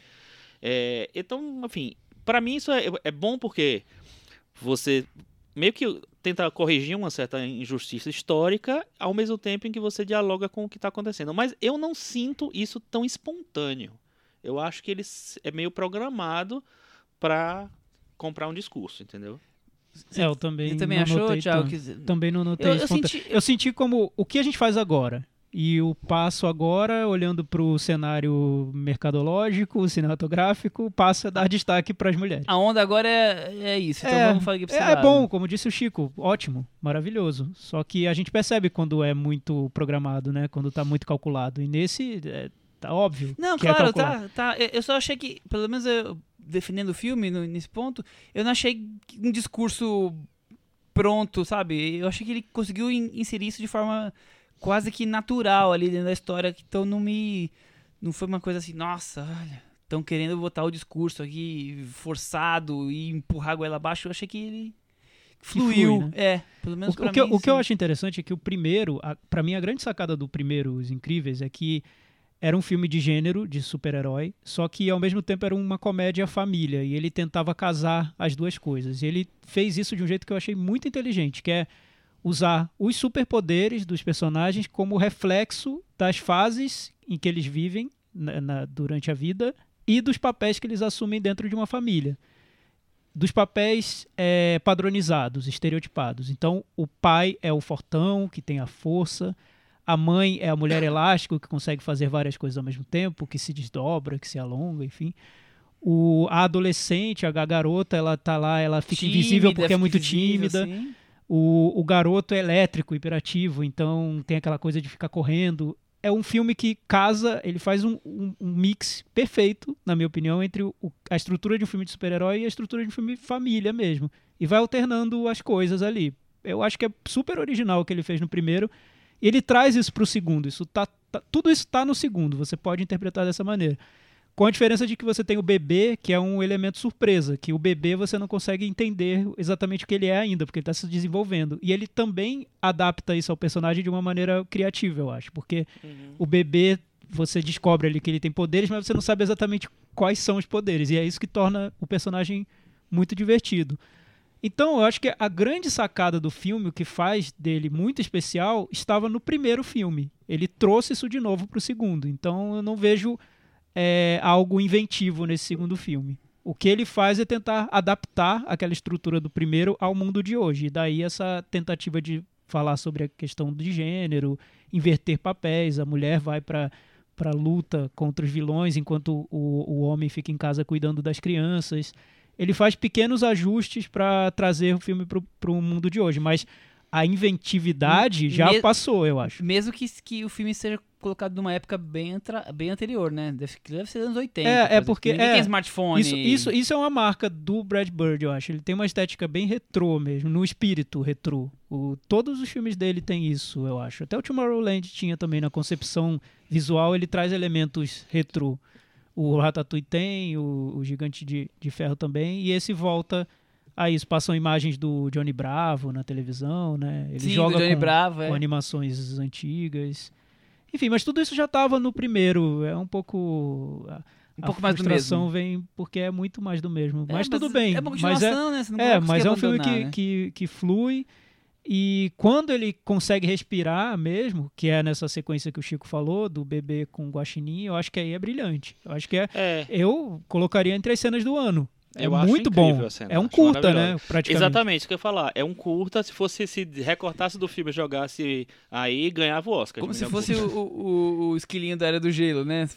É, então, enfim, para mim isso é, é bom porque você meio que tenta corrigir uma certa injustiça histórica, ao mesmo tempo em que você dialoga com o que está acontecendo. Mas eu não sinto isso tão espontâneo. Eu acho que ele é meio programado para comprar um discurso, entendeu? É, eu também Você também não achou, Thiago? Que... Também não notei Eu, eu senti... Eu senti como o que a gente faz agora. E o passo agora, olhando para o cenário mercadológico, cinematográfico, passa a dar destaque para as mulheres. A onda agora é, é isso. Então É, vamos falar aqui É, é bom, como disse o Chico, ótimo, maravilhoso. Só que a gente percebe quando é muito programado, né? Quando tá muito calculado. E nesse, é, tá óbvio. Não, é claro, calculado. tá, tá. Eu- só achei que, pelo menos eu, defendendo o filme no- nesse ponto, eu não achei um discurso pronto, sabe? Eu achei que ele conseguiu in- inserir isso de forma quase que natural ali dentro da história, então não me. Não foi uma coisa assim, nossa, olha, estão querendo botar o discurso aqui forçado e empurrar a goela abaixo. Eu achei que ele flui, fluiu. né? É, pelo menos O, pra o que, eu- mim, o que eu sim. acho interessante é que o primeiro, para mim, a grande sacada do primeiro Os Incríveis é que era um filme de gênero, de super-herói, só que ao mesmo tempo era uma comédia família, e ele tentava casar as duas coisas. E ele fez isso de um jeito que eu achei muito inteligente, que é usar os superpoderes dos personagens como reflexo das fases em que eles vivem na- na- durante a vida e dos papéis que eles assumem dentro de uma família dos papéis é, padronizados, estereotipados. Então, o pai é o fortão, que tem a força, a mãe é a mulher elástico, que consegue fazer várias coisas ao mesmo tempo, que se desdobra, que se alonga, enfim. O, a adolescente, a garota, ela tá lá, ela fica invisível Tímida, porque é muito invisível, tímida. assim. O, o garoto é elétrico, hiperativo, então tem aquela coisa de ficar correndo. É um filme que casa, ele faz um, um- um mix perfeito, na minha opinião, entre o- o- a estrutura de um filme de super-herói e a estrutura de um filme família mesmo. E vai alternando as coisas ali. Eu acho que é super original o que ele fez no primeiro. E ele traz isso pro segundo. Isso tá, tá- tudo isso tá no segundo. Você pode interpretar dessa maneira. Com a diferença de que você tem o bebê, que é um elemento surpresa, que o bebê você não consegue entender exatamente o que ele é ainda, porque ele está se desenvolvendo. E ele também adapta isso ao personagem de uma maneira criativa, eu acho, porque o bebê você descobre ali que ele tem poderes, mas você não sabe exatamente quais são os poderes, e é isso que torna o personagem muito divertido. Então, eu acho que a grande sacada do filme, o que faz dele muito especial, estava no primeiro filme. Ele trouxe isso de novo para o segundo. Então, eu não vejo é, algo inventivo nesse segundo filme. O que ele faz é tentar adaptar aquela estrutura do primeiro ao mundo de hoje. E daí essa tentativa de falar sobre a questão de gênero, inverter papéis, a mulher vai para para luta contra os vilões, enquanto o, o homem fica em casa cuidando das crianças. Ele faz pequenos ajustes para trazer o filme para o mundo de hoje, mas a inventividade já Me- passou, eu acho. Mesmo que, que o filme seja colocado numa época bem, antra- bem anterior, né? Deve, deve ser anos 80. É, é exemplo, porque- Ninguém é, tem smartphone. Isso, isso, isso é uma marca do Brad Bird, eu acho. Ele tem uma estética bem retrô mesmo, no espírito retrô. O, todos os filmes dele têm isso, eu acho. Até o Tomorrowland tinha também, na concepção visual, ele traz elementos retrô. O Ratatouille tem, o, o Gigante de, de Ferro também, e esse volta a isso. Passam imagens do Johnny Bravo na televisão, né? Ele Sim, joga com, Bravo, é. com animações antigas. Enfim, mas tudo isso já estava no primeiro. É um pouco. A, Um a pouco mais do mesmo. vem porque é muito mais do mesmo. É, mas tudo bem. É uma mas é, continuação, né? É, mas é um filme que, né? que, que flui. E quando ele consegue respirar mesmo, que é nessa sequência que o Chico falou, do bebê com o guaxinim, eu acho que aí é brilhante. Eu acho que é. É, Eu colocaria entre as cenas do ano. É Eu acho muito incrível bom. a cena, É um acho curta, né? Praticamente. exatamente isso que eu ia falar. É um curta, se fosse se recortasse do filme e jogasse aí, ganhava o Oscar. Como se fosse o, o, o esquilinho da Era do Gelo, né?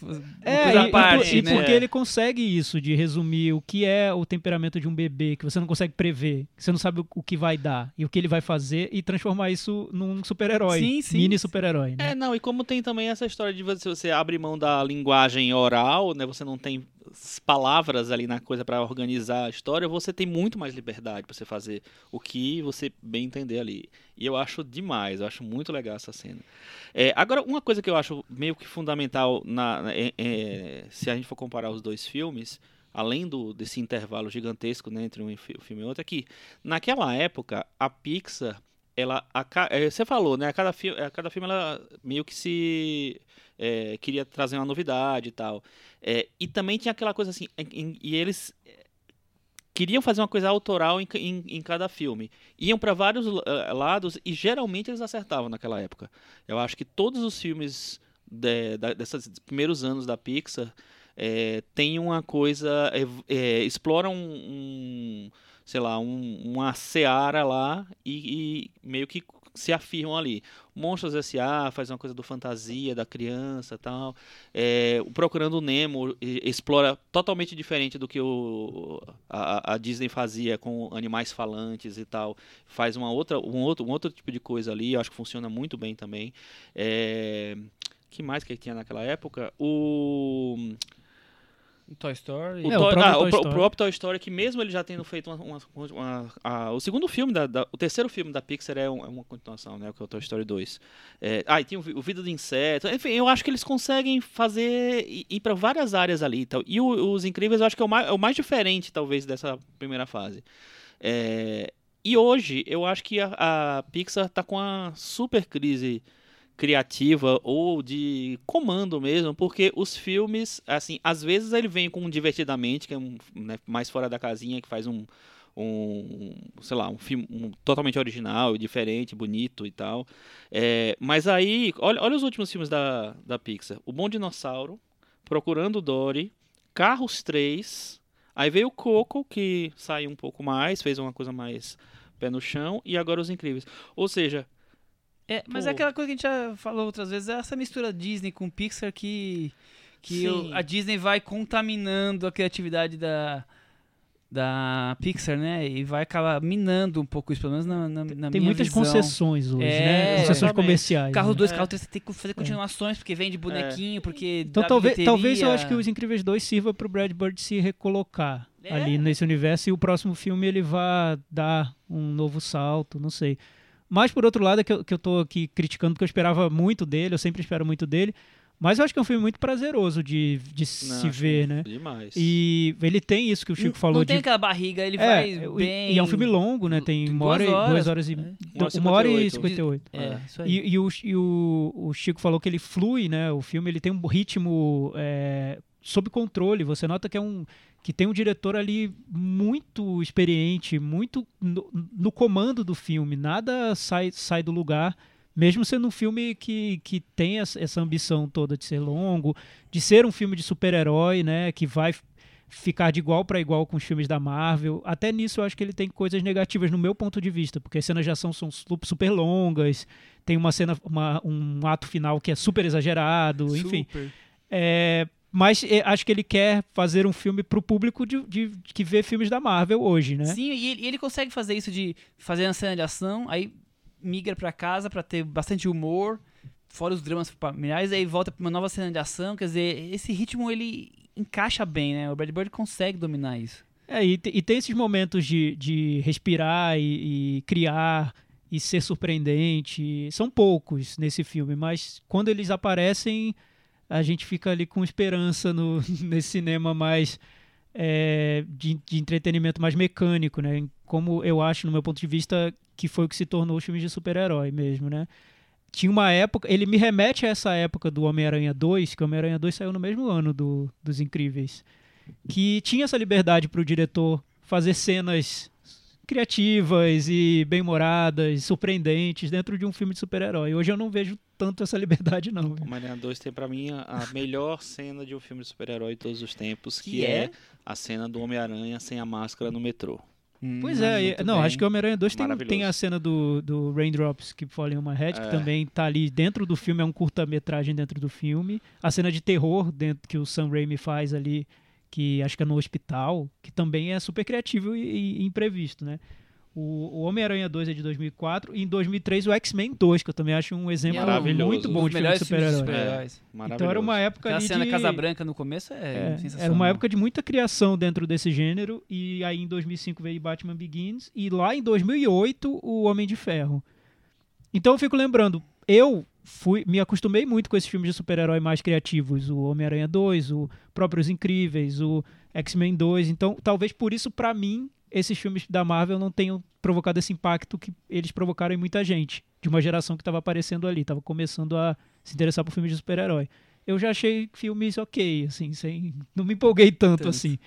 É, e, e parte, e né? porque ele consegue isso, de resumir o que é o temperamento de um bebê, que você não consegue prever, que você não sabe o, que vai dar e o que ele vai fazer, e transformar isso num super-herói. Sim, sim, Mini super-herói. Né? É, não, e como tem também essa história de você, você abre mão da linguagem oral, né? Você não tem palavras ali na coisa pra organizar a história, você tem muito mais liberdade pra você fazer o que você bem entender ali. E eu acho demais, eu acho muito legal essa cena. É, agora, uma coisa que eu acho meio que fundamental na, na- é- é, se a gente for comparar os dois filmes, além do, desse intervalo gigantesco né, entre um fi- filme e outro, é que naquela época a Pixar ela a é, você falou né a cada filme a cada filme ela meio que se é, queria trazer uma novidade e tal. É, e também tinha aquela coisa assim em- e eles é, queriam fazer uma coisa autoral em, em, em cada filme. Iam para vários eh, lados e geralmente eles acertavam naquela época. Eu acho que todos os filmes de, da, desses primeiros anos da Pixar é, tem uma coisa é, exploram um, um, sei lá um, uma seara lá e, e meio que se afirmam ali. Monstros S.A. faz uma coisa do fantasia da criança tal. É, o Procurando Nemo explora totalmente diferente do que o, a, a Disney fazia com animais falantes e tal. Faz uma outra um outro um outro tipo de coisa ali eu acho que funciona muito bem também. É, que mais que tinha naquela época? O Toy Story. o, É, o próprio ah, Toy o, Story. o próprio Toy Story, que mesmo ele já tendo feito uma, uma- uma- a- o segundo filme, da, da- o terceiro filme da Pixar é, um- é uma continuação, né? Que é o Toy Story 2. É, ah, e tem o, o Vida do Inseto. Enfim, eu acho que eles conseguem fazer, ir, ir para várias áreas ali. e tal. E o- os Incríveis eu acho que é o mais, é o mais diferente, talvez, dessa primeira fase. É, e hoje, eu acho que a, a Pixar tá com uma super crise criativa ou de comando mesmo, porque os filmes, assim, às vezes ele vem com um divertidamente, que é um né, mais fora da casinha, que faz um, um sei lá, um filme um- totalmente original, diferente, bonito e tal. É, mas aí, olha, olha os últimos filmes da, da Pixar: O Bom Dinossauro, Procurando Dory, Carros 3, aí veio o Coco, que saiu um pouco mais, fez uma coisa mais pé no chão, e agora Os Incríveis. Ou seja, É, mas Pô. é aquela coisa que a gente já falou outras vezes, é essa mistura Disney com Pixar que, que o- a Disney vai contaminando a criatividade da, da Pixar, né? E vai acabar minando um pouco isso, pelo menos na, na, na Tem muitas visão. concessões hoje, É, né? Concessões exatamente. comerciais. Carro né? 2, É. carro 3, você tem que fazer continuações, porque vende bonequinho, porque Então talvez, talvez eu acho que Os Incríveis 2 sirva pro Brad Bird se recolocar É. ali nesse universo e o próximo filme ele vá dar um novo salto, não sei. Mas por outro lado é que eu, que eu tô aqui criticando porque eu esperava muito dele, eu sempre espero muito dele, mas eu acho que é um filme muito prazeroso de, de Não, se ver, né? demais. E ele tem isso que o Chico Não- falou não de tem aquela barriga, ele é, vai e- bem... e é um filme longo, né? Tem uma hora, e- duas horas. e É. Uma hora e uma hora e 58. 58. É, É. isso aí. E, e o, e o, o Chico falou que ele flui, né? O filme ele tem um ritmo é, sob controle. Você nota que é um que tem um diretor ali muito experiente, muito no, no comando do filme. Nada sai, sai do lugar. Mesmo sendo um filme que, que tem essa ambição toda de ser longo, de ser um filme de super-herói, né? Que vai ficar de igual para igual com os filmes da Marvel. Até nisso eu acho que ele tem coisas negativas no meu ponto de vista, porque as cenas de ação são su- super longas, tem uma cena, uma- um ato final que é super exagerado, enfim. Super. É, mas é, acho que ele quer fazer um filme pro público de, de- que vê filmes da Marvel hoje, né? Sim, e ele, ele consegue fazer isso de fazer uma cena de ação, aí migra pra casa pra ter bastante humor, fora os dramas familiares, aí volta pra uma nova cena de ação, quer dizer, esse ritmo ele encaixa bem, né? O Brad Bird consegue dominar isso. É, e, e tem esses momentos de, de respirar e, e criar e ser surpreendente. São poucos nesse filme, mas quando eles aparecem, a gente fica ali com esperança no, (laughs) nesse cinema mais é, de, de entretenimento mais mecânico, né? Como eu acho, no meu ponto de vista, que foi o que se tornou os filmes de super-herói mesmo, né? tinha uma época, ele me remete a essa época do Homem-Aranha 2, que o Homem-Aranha 2 saiu no mesmo ano do, dos Incríveis, que tinha essa liberdade para o diretor fazer cenas criativas e bem-humoradas, surpreendentes dentro de um filme de super-herói. Hoje eu não vejo tanto essa liberdade não. viu? Homem-Aranha 2 tem pra mim a, a melhor cena de um filme de super-herói de todos os tempos, que, Que é? é? a cena do Homem-Aranha sem a máscara no metrô. Pois Hum, é, e- não, bem. acho que o Homem-Aranha 2 tem, tem a cena do, do Raindrops Keep Falling on My Head, que É. também tá ali dentro do filme, é um curta-metragem dentro do filme. A cena de terror dentro que o Sam Raimi faz ali, que acho que é no hospital, que também é super criativo e, e imprevisto, né? O, Homem-Aranha 2 é de 2004 e em 2003 o X-Men 2, que eu também acho um exemplo muito Um bom dos de filme de super-herói. super-heróis. Maravilhoso. Então era uma época Aquela ali cena de... Casa Branca no começo é, É, sensacional. era uma época de muita criação dentro desse gênero e aí em 2005 veio Batman Begins e lá em 2008 o Homem de Ferro. Então eu fico lembrando, eu fui me acostumei muito com esses filmes de super-herói mais criativos, o Homem-Aranha 2, o próprio Os Incríveis, o X-Men 2, então talvez por isso pra mim esses filmes da Marvel não tenham provocado esse impacto que eles provocaram em muita gente, de uma geração que estava aparecendo ali, estava começando a se interessar por filmes de super-herói. Eu já achei filmes ok, assim, sem, não me empolguei tanto, Tanto. assim.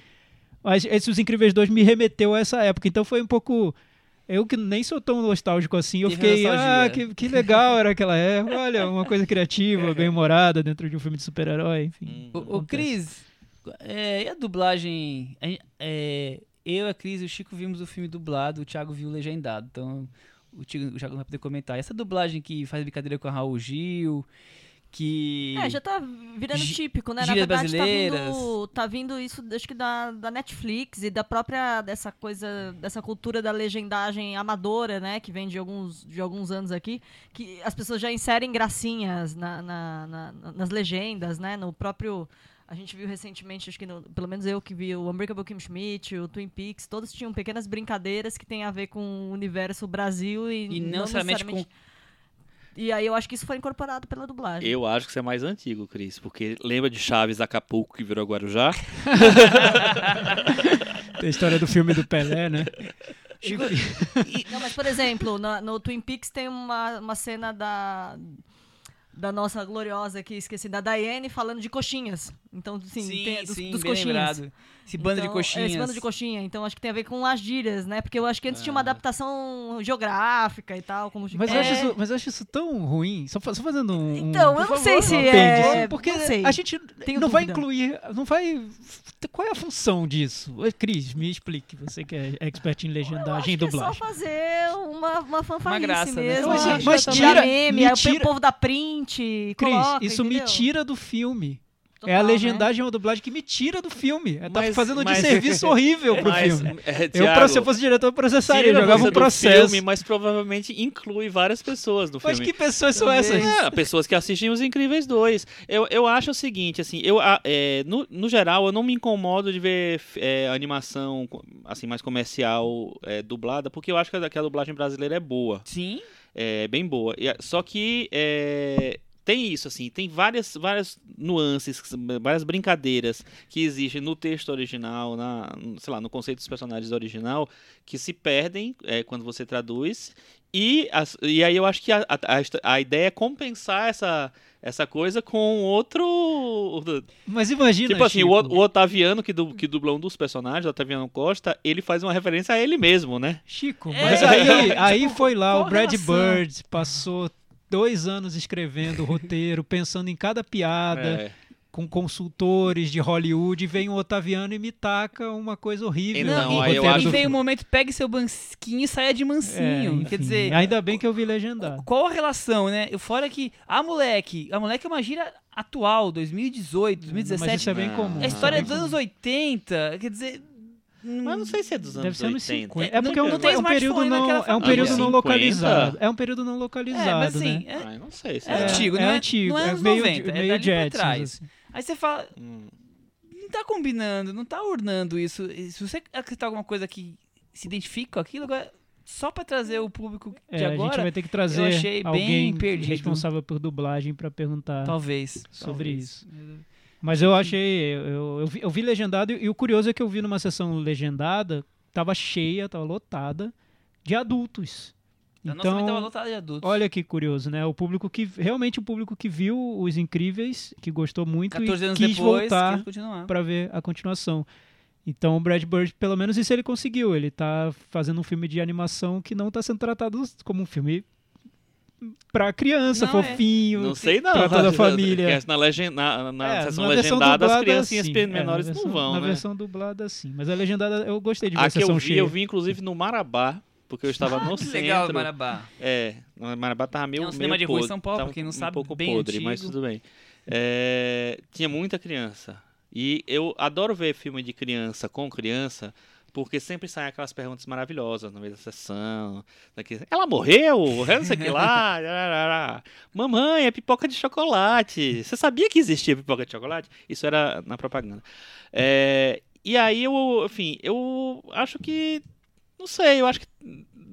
Mas esse Os Incríveis 2 me remeteu a essa época, então foi um pouco. Eu que nem sou tão nostálgico assim, eu fiquei, nostalgia. ah, que, que legal era aquela (laughs) época, olha, uma coisa criativa, bem humorada dentro de um filme de super-herói, enfim. Hum. Ô, ô, Cris, é, e a dublagem? É, eu, a Cris e o Chico vimos o filme dublado, o Thiago viu legendado. Então, o Thiago, o Thiago vai poder comentar. Essa dublagem que faz brincadeira com a Raul Gil, que. É, já tá virando Gi- típico, né? Na verdade, tá brasileiras. vindo, tá vindo isso, acho que da, da Netflix e da própria, dessa coisa, dessa cultura da legendagem amadora, né? Que vem de alguns, de alguns anos aqui, que as pessoas já inserem gracinhas na, na- na- nas legendas, né? No próprio... A gente viu recentemente, acho que no- pelo menos eu que vi o Unbreakable Kim Schmidt, o Twin Peaks, todos tinham pequenas brincadeiras que têm a ver com o universo Brasil e, E não necessariamente com. E aí eu acho que isso foi incorporado pela dublagem. Eu acho que você é mais antigo, Cris, porque lembra de Chaves Acapulco que virou Guarujá? (laughs) Tem a história do filme do Pelé, né? Chico, Não, mas por exemplo, na- no, Twin Peaks tem uma, uma cena da, da nossa gloriosa aqui, esqueci, da Diane falando de coxinhas. Então, sim, sim, tem, dos, sim, dos coxinhas. lembrado. Esse bando de Então, coxinhas. é, Esse bando de coxinha. Então, acho que tem a ver com as gírias, né? Porque eu acho que antes É. tinha uma adaptação geográfica e tal. Como Mas, é. eu acho isso, mas eu acho isso tão ruim. Só, só fazendo um. um- Então, por eu não favor, sei se um é-. Porque não sei. a gente Tenho não vai dúvida. incluir. Não vai. Qual é a função disso? Cris, me explique. Você que é expert em legendagem e que é só dublagem. fazer uma, uma fanfarrice graça, né? mesmo. Mas- acho mas que tira- meme, me aí o tira- povo dá print, Cris, coloca, isso me entendeu? tira do filme. É a Total, né? legendagem ou a dublagem que me tira do filme. É, tá Mas- fazendo um mas- desserviço (laughs) horrível pro Mas, filme. é, Eu, Thiago, pra, se eu fosse diretor, eu processaria. tira Jogava um processo. filme, mas provavelmente inclui várias pessoas do Mas filme. que pessoas são Talvez. essas? É, (laughs) pessoas que assistem Os Incríveis 2. Eu, eu acho o seguinte, assim, eu, é, no, no geral, eu não me incomodo de ver é, animação assim mais comercial é, dublada, porque eu acho que a, que a dublagem brasileira é boa, Sim. é bem boa. E só que é, tem isso, assim, tem várias, várias nuances, várias brincadeiras que existem no texto original, na, sei lá, no conceito dos personagens original, que se perdem é, quando você traduz. E, as- e aí eu acho que a, a, a ideia é compensar essa, essa coisa com outro. Mas imagina. tipo assim, o, Chico. O- o Otaviano, que, du, que dubla um dos personagens, o Otaviano Costa, ele faz uma referência a ele mesmo, né? Chico, É, mas aí, (laughs) tipo, aí foi lá, o Brad? Bird passou dois anos escrevendo o roteiro, (laughs) pensando em cada piada, É. com consultores de Hollywood, e vem o Otaviano e me taca uma coisa horrível. Não, no aí eu acho- E veio o filme. momento, pegue seu banquinho e saia de É, mansinho. Quer enfim, dizer, ainda bem que eu vi legendado. qual a relação, né? Fora que a moleque, a moleque é uma gira atual, 2018, 2017. Mas isso é bem comum. a isso história é é dos anos comum. 80, quer dizer. Hum, Mas não sei se é dos anos Deve ser anos 80. 50. É porque é um, não tem é um período não, é um período não 50? localizado. É um período não É, localizado, mas assim, né? é, Ah, eu não sei se é antigo, é não é? antigo, não é é anos meio- 90, é meio pra Jetsons, trás. assim. Aí você fala, Hum. não tá combinando, não tá ornando isso. Se você acreditar alguma coisa que se identifica com aquilo, agora, só pra trazer o público de É, a agora, gente vai ter que trazer achei bem alguém perdido. responsável por dublagem pra perguntar talvez. sobre talvez. isso. Mas eu achei, eu, eu, eu vi, eu vi legendado e, e o curioso é que eu vi numa sessão legendada, tava cheia, tava lotada de adultos. A nossa também tava Então, lotada de adultos. olha que curioso, né? O público que realmente o público que viu Os Incríveis, que gostou muito 14 e quis depois, voltar pra ver a continuação. Então o Brad Bird, pelo menos isso ele conseguiu. Ele tá fazendo um filme de animação que não tá sendo tratado como um filme pra criança, Não, é. fofinho. Não sei não. Pra toda a família. Na, legenda, na, na É, sessão na versão legendada, as dublada, criancinhas sim. É, menores versão- não vão, Na né? versão dublada, sim. Mas a legendada eu gostei de ver A a que eu vi, cheia. eu vi inclusive no Marabá, porque eu estava (laughs) no Que centro. legal, Marabá. É, no Marabá tava meio É um cinema meio de rua em São Paulo, tava quem não um sabe, pouco bem podre, mas antigo. tudo bem. É, tinha muita criança. E eu adoro ver filme de criança com criança, porque sempre saem aquelas perguntas maravilhosas no meio da sessão. Daqui, Ela morreu? Eu não sei o que (laughs) lá. Mamãe, é pipoca de chocolate. Você sabia que existia pipoca de chocolate? Isso era na propaganda. É, e aí eu, enfim, eu acho que. Não sei, eu acho que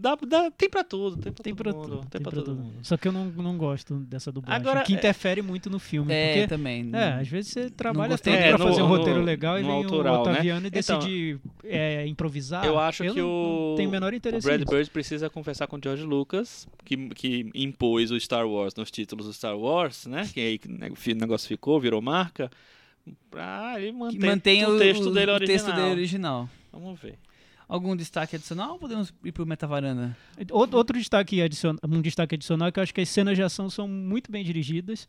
dá, dá- tem pra tudo. Tem pra Tem todo pra mundo. tudo. Tem pra pra todo mundo. mundo. Só que eu não, não gosto dessa dublagem. Agora, que é- interfere muito no filme. É, porque, também. é, às vezes você trabalha tanto É, pra no- fazer um no- roteiro legal e vem autoral, o né? Otaviano e Então, decide é, improvisar. Eu acho que não, o, o menor o interesse Brad nisso. Bird precisa conversar com o George Lucas, que, que impôs o Star Wars nos títulos do Star Wars, né? Que aí o negócio ficou, virou marca. Pra ele Que manter mantém o, texto dele o texto dele original. Vamos ver. Algum destaque adicional ou podemos ir pro Metavaranda? Outro, outro destaque adicional, um destaque adicional é que eu acho que as cenas de ação são muito bem dirigidas.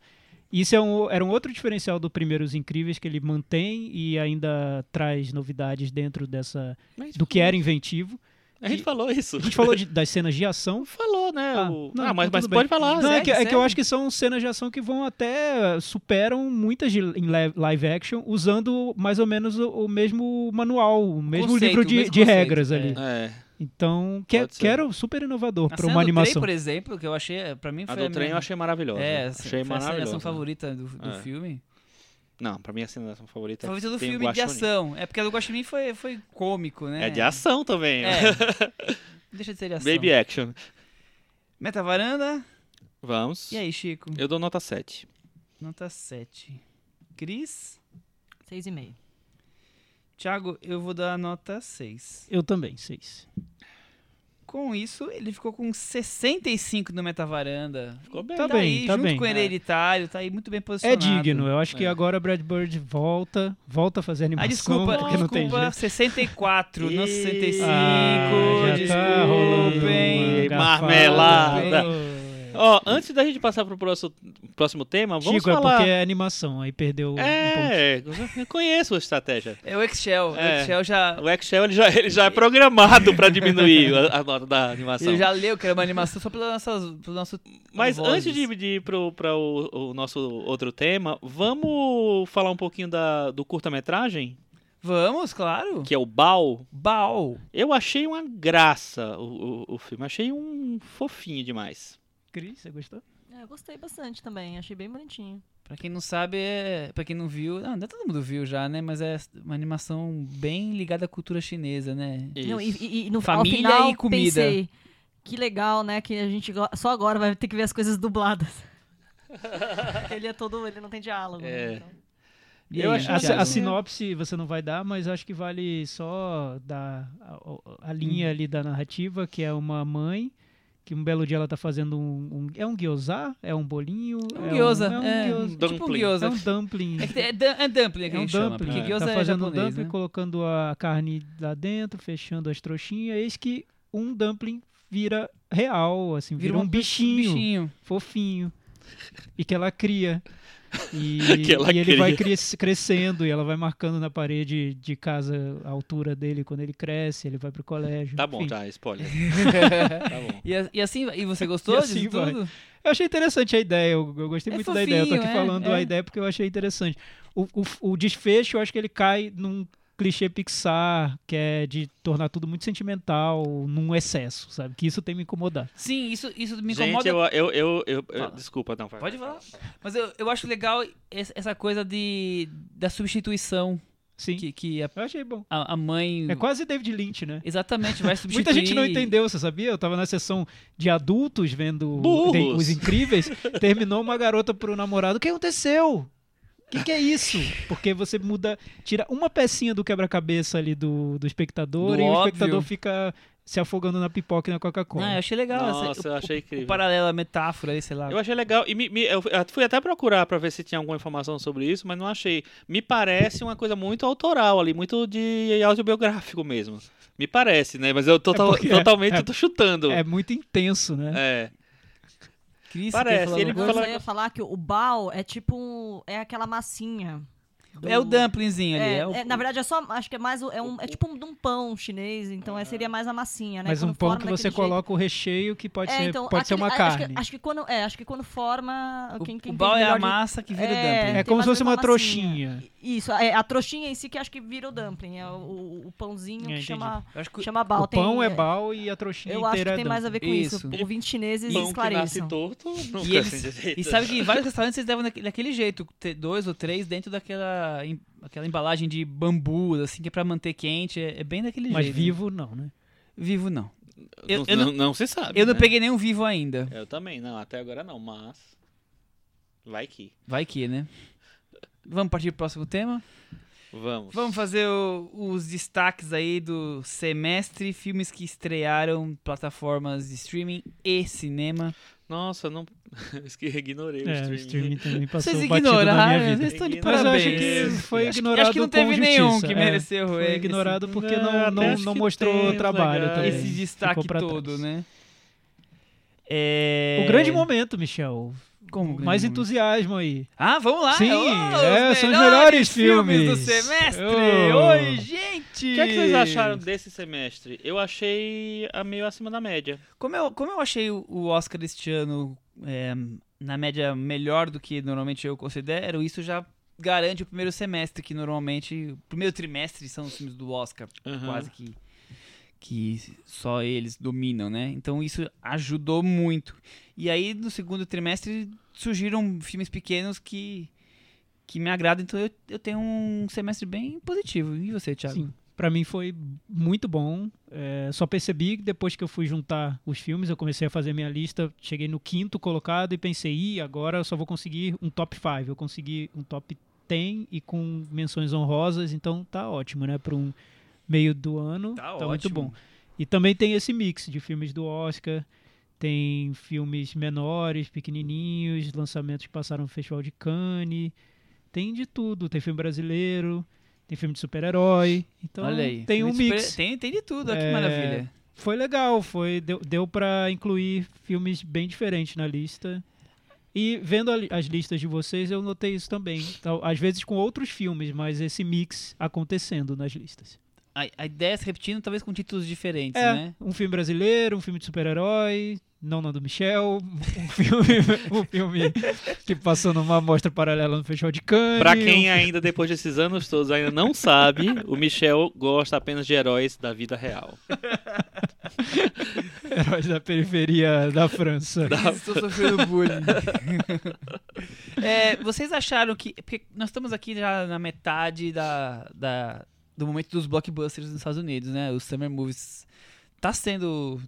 Isso é um, era um outro diferencial do Primeiros Incríveis, que ele mantém e ainda traz novidades dentro dessa Mas do que era inventivo. A gente falou isso. A gente falou de- das cenas de ação. Falou, né? Ah, o- não, ah, mas, mas pode falar. Não, é que, é que eu acho que são cenas de ação que vão até superam muitas de, em li- live action, usando mais ou menos o, o mesmo manual, o mesmo Conceito, livro de, mesmo de conceito, regras é. ali. É. Então, que, ser. que era super inovador A para uma do animação. trem, por exemplo, que eu achei, pra mim A foi do trem eu minha- achei maravilhosa. É, achei foi a maravilhosa. ação favorita do, do É. filme. Não, pra mim a cena de ação favorita Favorita do filme de ação. É porque a do Guaxinim foi, foi cômico, né? É de ação também. É. (laughs) Deixa de ser de ação. Baby action. Metavaranda. Vamos. E aí, Chico? Eu dou nota 7. Nota 7. Cris? Seis e meio. Thiago, eu vou dar nota 6. Eu também, seis. Com isso, ele ficou com 65 no Metavaranda. Ficou bem. Tá Tá bem, aí, tá junto bem. com o Hereditário, tá aí muito bem É posicionado. digno. Eu acho que É. agora Brad Bird volta, volta a fazer animação, Ah, desculpa, porque não tem desculpa, jeito. 64, não Ih, 65. Ah, já tá rolando desculpem. uma garfada. Marmelada. Ó, antes da gente passar pro próximo, próximo tema, vamos Chico, é falar. porque é animação, aí perdeu um ponto. É, eu conheço a estratégia. É o Excel. O É. Excel já, O Excel ele já, ele já é programado pra diminuir a, a nota da animação. ele já leu que era uma animação só pelo nosso, pelo nosso Mas vozes. antes de, de ir pro, pra o, o nosso outro tema, vamos falar um pouquinho da, do curta-metragem, Vamos, claro. que é o Bal. Bal. Eu achei uma graça o, o, o filme, achei um fofinho demais. Cris, você gostou? É, eu gostei bastante também, achei bem bonitinho. Pra quem não sabe, é. Pra quem não viu. Não, não todo mundo viu já, né? Mas é uma animação bem ligada à cultura chinesa, né? Não, e, e- e no, Família ao final, e comida. pensei, que legal, né, que a gente só agora vai ter que ver as coisas dubladas. (laughs) ele é todo, ele não tem diálogo. né, É. então. E Eu aí, achei A, a sinopse você não vai dar, mas acho que vale só dar a, a- a linha ali da narrativa, que é uma mãe que um belo dia ela tá fazendo um, um- é um gyoza, é um bolinho, Um é gyoza, um, é, é um gyoza, tipo um dumpling. gyoza. é um dumpling. É, é, é dumpling que É um chama, dumpling. porque é. gyoza tá é fazendo um japonês, dumpling, né? colocando a carne lá dentro, fechando as trouxinhas, eis que um dumpling vira real, assim, vira, um bichinho, bichinho. fofinho. E que ela cria. E, (laughs) Que ela e ele vai cria. cres- crescendo e ela vai marcando na parede de casa a altura dele quando ele cresce, ele vai pro colégio. Tá bom, enfim. já, spoiler. (laughs) tá bom. E, e assim, e você gostou E assim disso vai. tudo? Eu achei interessante a ideia, eu, eu gostei É muito da ideia. Eu tô aqui fofinho, é, falando é. a ideia porque eu achei interessante. O, o, o desfecho, eu acho que ele cai num clichê Pixar, que é de tornar tudo muito sentimental, num excesso, sabe? Que isso tem me incomodado. Sim, isso, isso me Gente, incomoda. eu, eu, eu, eu- eu-. Desculpa, não. vai, Pode falar. Mas eu, eu acho legal es- essa coisa de, da substituição Sim, que, que a, eu achei bom. a a mãe. É quase David Lynch, né? Exatamente, vai (laughs) substituir. Muita gente não entendeu, você sabia? Eu tava na sessão de adultos vendo de- Os Incríveis, terminou uma garota pro namorado. O que aconteceu? O que, que é isso? Porque você muda, tira uma pecinha do quebra-cabeça ali do, do espectador Do e o óbvio. espectador fica se afogando na pipoca e na Não, Coca-Cola. eu achei legal. essa- Nossa, o, eu achei o incrível. paralelo, a metáfora aí, sei lá. Eu achei legal. E me- me- eu fui até procurar pra ver se tinha alguma informação sobre isso, mas não achei. Me parece uma coisa muito autoral ali, muito de autobiográfico mesmo. Me parece, né? Mas eu total- porque é- totalmente é- tô chutando. É muito intenso, né? É. Cris, parece, ele fala- eu ia falar que o bao é tipo um, é aquela massinha. Do- É o dumplingzinho ali. É, É, o- é, na verdade é só, acho que é mais o- é um, é tipo um, de um pão chinês, então é, seria mais a massinha, né? Mas um Quando pão forma que você jeito- coloca o recheio que pode, É, ser, então, pode ser aquele- uma acho carne. que, acho que quando, é, acho que quando forma, o, quem, quem o bal é a melhor de- massa que vira É, o dumpling. É como se fosse uma uma massinha. trouxinha. Isso, é, a trouxinha em si que acho que vira o dumpling, é o, o- o pãozinho É, que entendi. chama, Eu acho que chama bao. O pão Tem, é bal e a trouxinha Eu acho inteira que é tem mais a ver com isso. Isso. Ouvintes chineses Pão que nasce esclareçam. torto, nunca E, sabe que em vários restaurantes eles levam daquele, daquele jeito, ter dois ou três dentro daquela em- aquela embalagem de bambu, assim, que é pra manter quente, é, é bem daquele Mas jeito. vivo não, né? Vivo não. eu- não, eu não, não se sabe. Eu não né? peguei nenhum vivo ainda. Eu também, não, até agora não, mas. Vai que. Vai que, né? Vamos partir pro próximo tema? Vamos. Vamos fazer o- os destaques aí do semestre, filmes que estrearam plataformas de streaming e cinema. Nossa, não. (laughs) Ignorei o É, o streaming. streaming também passou Vocês batido na minha ignoraram, vida. vocês estão de Mas eu parabéns. acho que foi Acho- ignorado Acho que não teve nenhum justiça, que é. mereceu Foi esse- ignorado porque É, não, não, não mostrou trabalho também. esse destaque todo, trás. né? É... O grande momento, Michel. Como Mais momento? entusiasmo aí. Ah, vamos lá. Sim, Oh, é, são os melhores do filmes. semestre. Oh. Gente. O que, é que vocês acharam desse semestre? Eu achei a meio acima da média. Como eu, como eu achei o Oscar este ano é, na média melhor do que normalmente eu considero, isso já garante o primeiro semestre, que normalmente. O primeiro trimestre são os filmes do Oscar, Uhum. quase que. Que só eles dominam, né? Então isso ajudou muito. E aí no segundo trimestre surgiram filmes pequenos que. Que me agradam, então eu, eu tenho um semestre bem positivo. E você, Thiago? Sim, pra mim foi muito bom. É, só percebi que depois que eu fui juntar os filmes, eu comecei a fazer minha lista, cheguei no quinto colocado e pensei, Ih, agora eu só vou conseguir um top 5. Eu consegui um top 10 e com menções honrosas, então tá ótimo, né? Para um meio do ano, Tá tá, muito ótimo. bom. E também tem esse mix de filmes do Oscar, tem filmes menores, pequenininhos, lançamentos que passaram no Festival de Cannes, tem de tudo, tem filme brasileiro, tem filme de super-herói, então Olha aí. tem um mix. super- Tem, tem de tudo, olha que É, maravilha. Foi legal, foi deu, deu para incluir filmes bem diferentes na lista. E vendo a as listas de vocês, eu notei isso também. Então, às vezes com outros filmes, mas esse mix acontecendo nas listas. A, a ideia é se repetindo, talvez com títulos diferentes, É, né? um filme brasileiro, um filme de super-herói, Não Não do Michel, um filme, (laughs) um filme que passou numa amostra paralela no Festival de Cannes. Pra quem um ainda, depois desses anos todos, ainda não sabe, o Michel gosta apenas de heróis da vida real. (laughs) Heróis da periferia da França. Estou sofrendo bullying. (laughs) É, vocês acharam que. Porque nós estamos aqui já na metade da, da- do momento dos blockbusters nos Estados Unidos, né? Os Summer Movies. Tá sendo.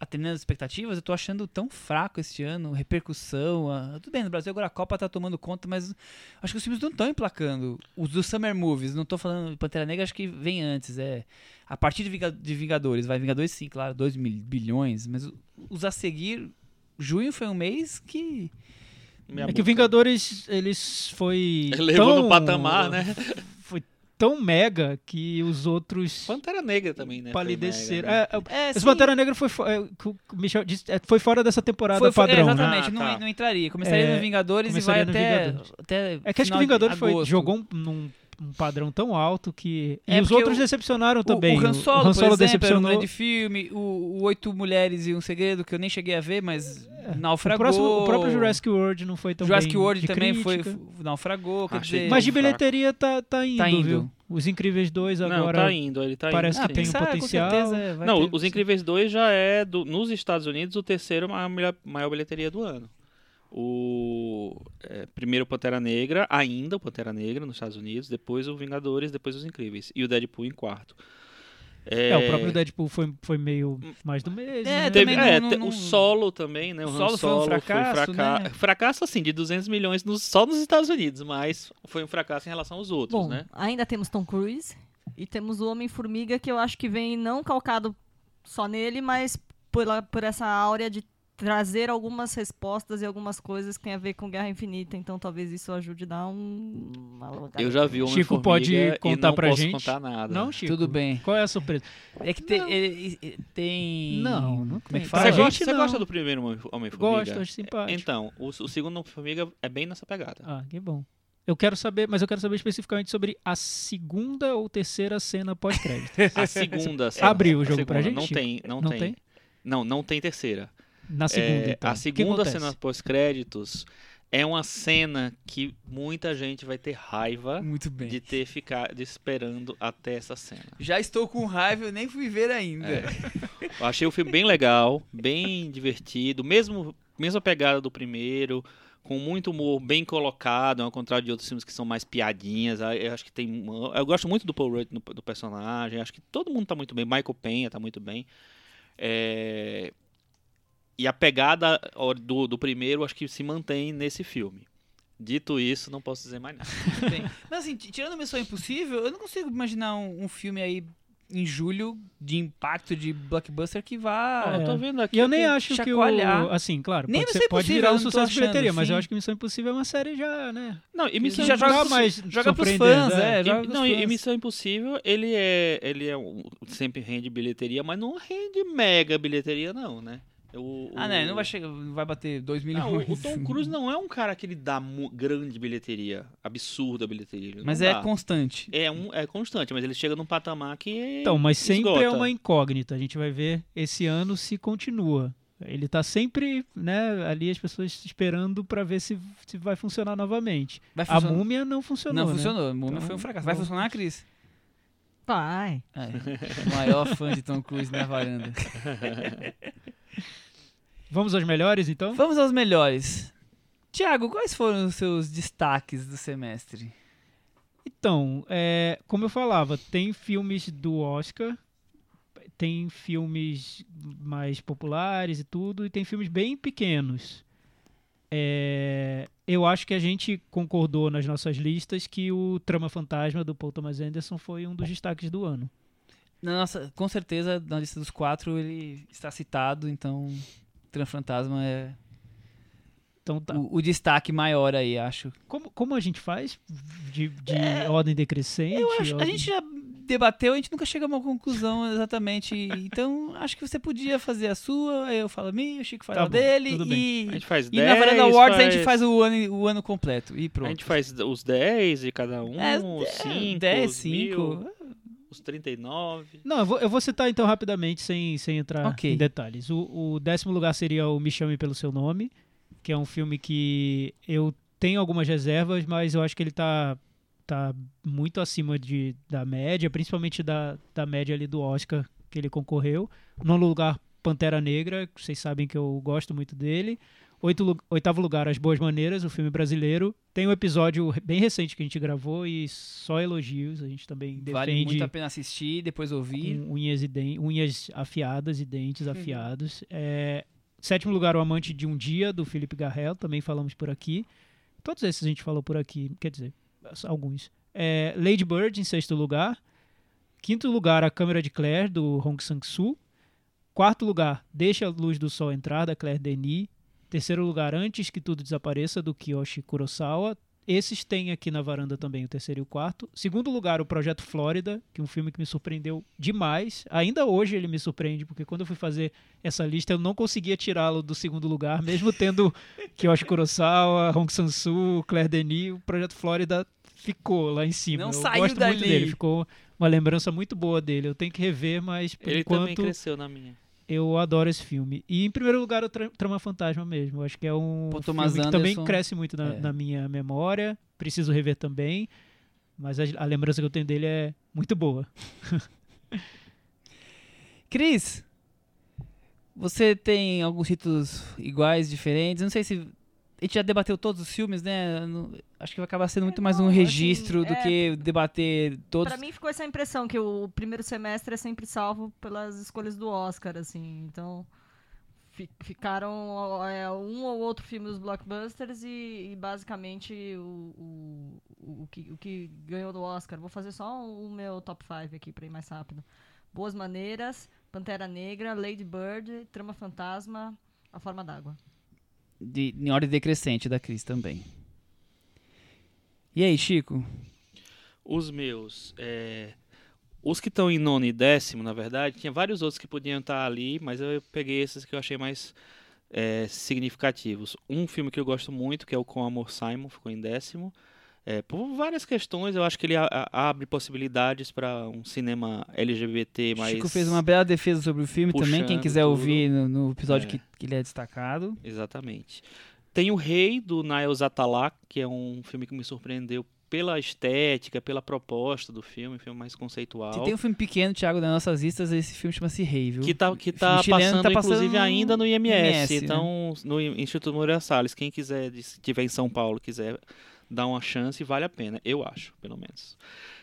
Atendendo as expectativas, eu tô achando tão fraco este ano, repercussão. a- tudo bem, no Brasil agora a Copa tá tomando conta, mas acho que os filmes não estão emplacando. Os dos Summer Movies, não tô falando de Pantera Negra, acho que vem antes. É a partir de, Vinga- de Vingadores, vai Vingadores sim, claro, 2 bilhões, mas os a seguir, junho foi um mês que Minha É que o. Vingadores, eles foi Levou tão, no patamar, né? Foi tão mega que os outros Pantera Negra também, né? Palideceram. mega, né? É, é, É, sim. Pantera Negra foi, fo- é, que o Michel disse, é, foi fora dessa temporada Foi, foi- padrão, é, né? exatamente, Ah, não, tá. não entraria. Começaria É, no Vingadores e vai começaria até, Vingadores. até É que acho que o Vingadores foi, jogou um, num um padrão tão alto que. É, e os outros o- decepcionaram O, também. o Han Solo, Han por exemplo, era um decepcionou. grande filme. O, o Oito Mulheres e um Segredo, que eu nem cheguei a ver, mas O, naufragou. próximo, o próprio Jurassic World não foi tão Jurassic bem World de também foi, naufragou, quer Achei dizer... Mas de fraco. bilheteria tá, tá indo, Tá indo. viu? Os Incríveis 2 Não, agora. tá indo, ele tá parece indo. que tem um Pixar, com potencial. certeza, vai Não, ter- Os Incríveis 2 já é, do- nos Estados Unidos, o terceiro maior- maior bilheteria do ano. O é, primeiro Pantera Negra, ainda o Pantera Negra nos Estados Unidos, depois o Vingadores, depois os Incríveis. E o Deadpool em quarto. É, o próprio Deadpool foi, foi meio mais do mês. É, né? Teve, também é, não- não- O solo também, né? O, O Han Solo foi um Solo fracasso, fraca- né? Fracasso, assim, de 200 milhões nos- só nos Estados Unidos, mas foi um fracasso em relação aos outros, Bom, né? ainda temos Tom Cruise e temos o Homem-Formiga, que eu acho que vem não calcado só nele, mas pela, por essa áurea de trazer algumas respostas e algumas coisas que tem a ver com Guerra Infinita. Então talvez isso ajude a dar um. uma- Eu já vi o Chico pode contar não pra posso gente? contar nada. Não, Chico? Tudo bem. Qual é a surpresa? É que tem. ele- tem. Não, não Como é tem. que Pra Você, gosta, você não. gosta do primeiro Homem- Homem-Formiga? Gosto, acho simpático. Então, o, o segundo Homem-Formiga é bem nessa pegada. Ah, que bom. Eu quero saber, mas eu quero saber especificamente sobre a segunda ou terceira cena pós-crédito. A segunda cena. (laughs) Abriu o jogo pra gente, Não tem, não, Não tem. tem? Não, não tem terceira. Na segunda, É, então. A segunda cena pós-créditos é uma cena que muita gente vai ter raiva Muito bem. de ter ficado esperando até essa cena. Já estou com raiva, eu nem fui ver ainda. É. Eu achei o filme bem legal, bem divertido, mesmo mesma pegada do primeiro, com muito humor bem colocado, ao contrário de outros filmes que são mais piadinhas. Ah, Eu acho que tem, eu gosto muito do Paul Rudd do personagem, acho que todo mundo tá muito bem, Michael Penha tá muito bem. É, E a pegada do, do primeiro acho que se mantém nesse filme. Dito isso, não posso dizer mais nada. (laughs) Bem. Mas assim, tirando Missão Impossível, eu não consigo imaginar um, um filme aí em julho de impacto de blockbuster que vá. É. Eu tô vendo aqui. E eu nem que- acho que chacoalhar. o. Assim, claro, Nem pode, Missão ser, pode Impossível, virar um sucesso de bilheteria, mas eu acho que Missão Impossível é uma série já, né? Não, e Missão já joga pros- mais joga pros fãs, é, E- joga pros não, e- e fãs. Missão Impossível, ele é. Ele é um- sempre rende bilheteria, mas não rende mega bilheteria, não, né? O, Ah, o- né? Não vai, chegar, não vai bater 2 milhões. Não, o, Tom Cruise (laughs) não é um cara que ele dá grande bilheteria, absurda bilheteria. ele Mas é dá. constante. É, um, é constante, mas ele chega num patamar que. Então, mas sempre é uma incógnita. A gente vai ver esse ano se continua. Ele tá sempre, né, ali as pessoas esperando pra ver se, se vai funcionar novamente. Vai A funcionar. múmia não funcionou, Não né? funcionou. A Múmia Então, foi um fracasso. Vai funcionar, Cris? Vai. É. O maior fã de Tom Cruise na varanda. (laughs) Vamos aos melhores, então? Vamos aos melhores. Tiago, quais foram os seus destaques do semestre? Então, é, como eu falava, tem filmes do Oscar, tem filmes mais populares e tudo, e tem filmes bem pequenos. É, eu acho que a gente concordou nas nossas listas que o Trama Fantasma do Paul Thomas Anderson foi um dos destaques do ano. Nossa, com certeza, na lista dos quatro ele está citado, então Transfantasma é Então, tá. o, o destaque maior aí, acho. como, como a gente faz de, de ordem decrescente? É, Eu acho, a ordem- gente já debateu, a gente nunca chega a uma conclusão (laughs) exatamente. Então, acho que você podia fazer a sua, aí eu falo a minha, o Chico faz Tá a bom, dele tudo bem. e, A gente faz e 10. na Varanda Awards a gente faz- faz o ano, o ano completo e A pronto. gente faz os 10 de cada um, É, os 5, 10, os 1000, 5. Os 39. Não, eu vou, eu vou citar então rapidamente, sem, sem entrar Ok. em detalhes. O, o décimo lugar seria o Me Chame Pelo Seu Nome, que é um filme que eu tenho algumas reservas, mas eu acho que ele tá, tá muito acima de, da média, principalmente da, da média ali do Oscar que ele concorreu. Nono lugar, Pantera Negra, vocês sabem que eu gosto muito dele. Oito, oitavo lugar, As Boas Maneiras, o filme brasileiro. Tem um episódio bem recente que a gente gravou e só elogios. A gente também defende Vale muito a pena assistir, depois ouvir. unhas, e den- unhas afiadas e dentes Uhum. afiados. É, sétimo lugar, O Amante de um Dia, do Felipe Garrel, também falamos por aqui. Todos esses a gente falou por aqui, quer dizer, alguns. É, Lady Bird, em sexto lugar. Quinto lugar, A Câmera de Claire, do Hong Sang-soo. Quarto lugar, Deixa a Luz do Sol Entrar, da Claire Denis. Terceiro lugar, Antes que Tudo Desapareça, do Kiyoshi Kurosawa. Esses tem aqui na varanda também, o terceiro e o quarto. Segundo lugar, o Projeto Flórida, que é um filme que me surpreendeu demais. Ainda hoje ele me surpreende, porque quando eu fui fazer essa lista eu não conseguia tirá-lo do segundo lugar, mesmo tendo (laughs) Kiyoshi Kurosawa, Hong Sang-soo, Claire Denis, o Projeto Flórida ficou lá em cima. Não eu saiu gosto muito dali. dele, ficou uma lembrança muito boa dele. Eu tenho que rever, mas por Ele também enquanto cresceu na minha. Eu adoro esse filme. E em primeiro lugar, o Tra- Trama Fantasma mesmo. Eu acho que é um Paul filme que também cresce muito na, é. na minha memória. Preciso rever também. Mas a, a lembrança que eu tenho dele é muito boa. (laughs) Cris, você tem alguns títulos iguais, diferentes? Não sei se. A gente já debateu todos os filmes, né? Acho que vai acabar sendo muito mais um assim, registro do é- que debater todos. Pra mim ficou essa impressão que o primeiro semestre é sempre salvo pelas escolhas do Oscar, assim. Então fi- ficaram é, um ou outro filme dos blockbusters e, e basicamente o, o, o, que, o que ganhou do Oscar. Vou fazer só o meu top 5 aqui pra ir mais rápido. Boas Maneiras, Pantera Negra, Lady Bird, Trama Fantasma, A Forma d'Água. De, em ordem decrescente da Cris também. E aí, Chico? Os meus. é, Os que estão em nono e décimo, na verdade, tinha vários outros que podiam estar ali, mas eu peguei esses que eu achei mais é, significativos. Um filme que eu gosto muito, que é o Com Amor Simon, ficou em décimo. É, por várias questões, eu acho que ele a- a- abre possibilidades para um cinema LGBT mais. Chico fez uma bela defesa sobre o filme também. Quem quiser tudo. ouvir no, no episódio É. que, que ele é destacado. Exatamente. Tem o Rei, do Niles Atalak, que é um filme que me surpreendeu pela estética, pela proposta do filme, um filme mais conceitual. Se tem um filme pequeno, Thiago, das nossas listas, esse filme chama-se Rei, viu? Que tá, que tá chileno passando, tá passando inclusive, no ainda no IMS. IMS, né? então, no Instituto Moreira Salles. Quem quiser, se estiver em São Paulo, quiser dar uma chance, vale a pena. Eu acho, pelo menos.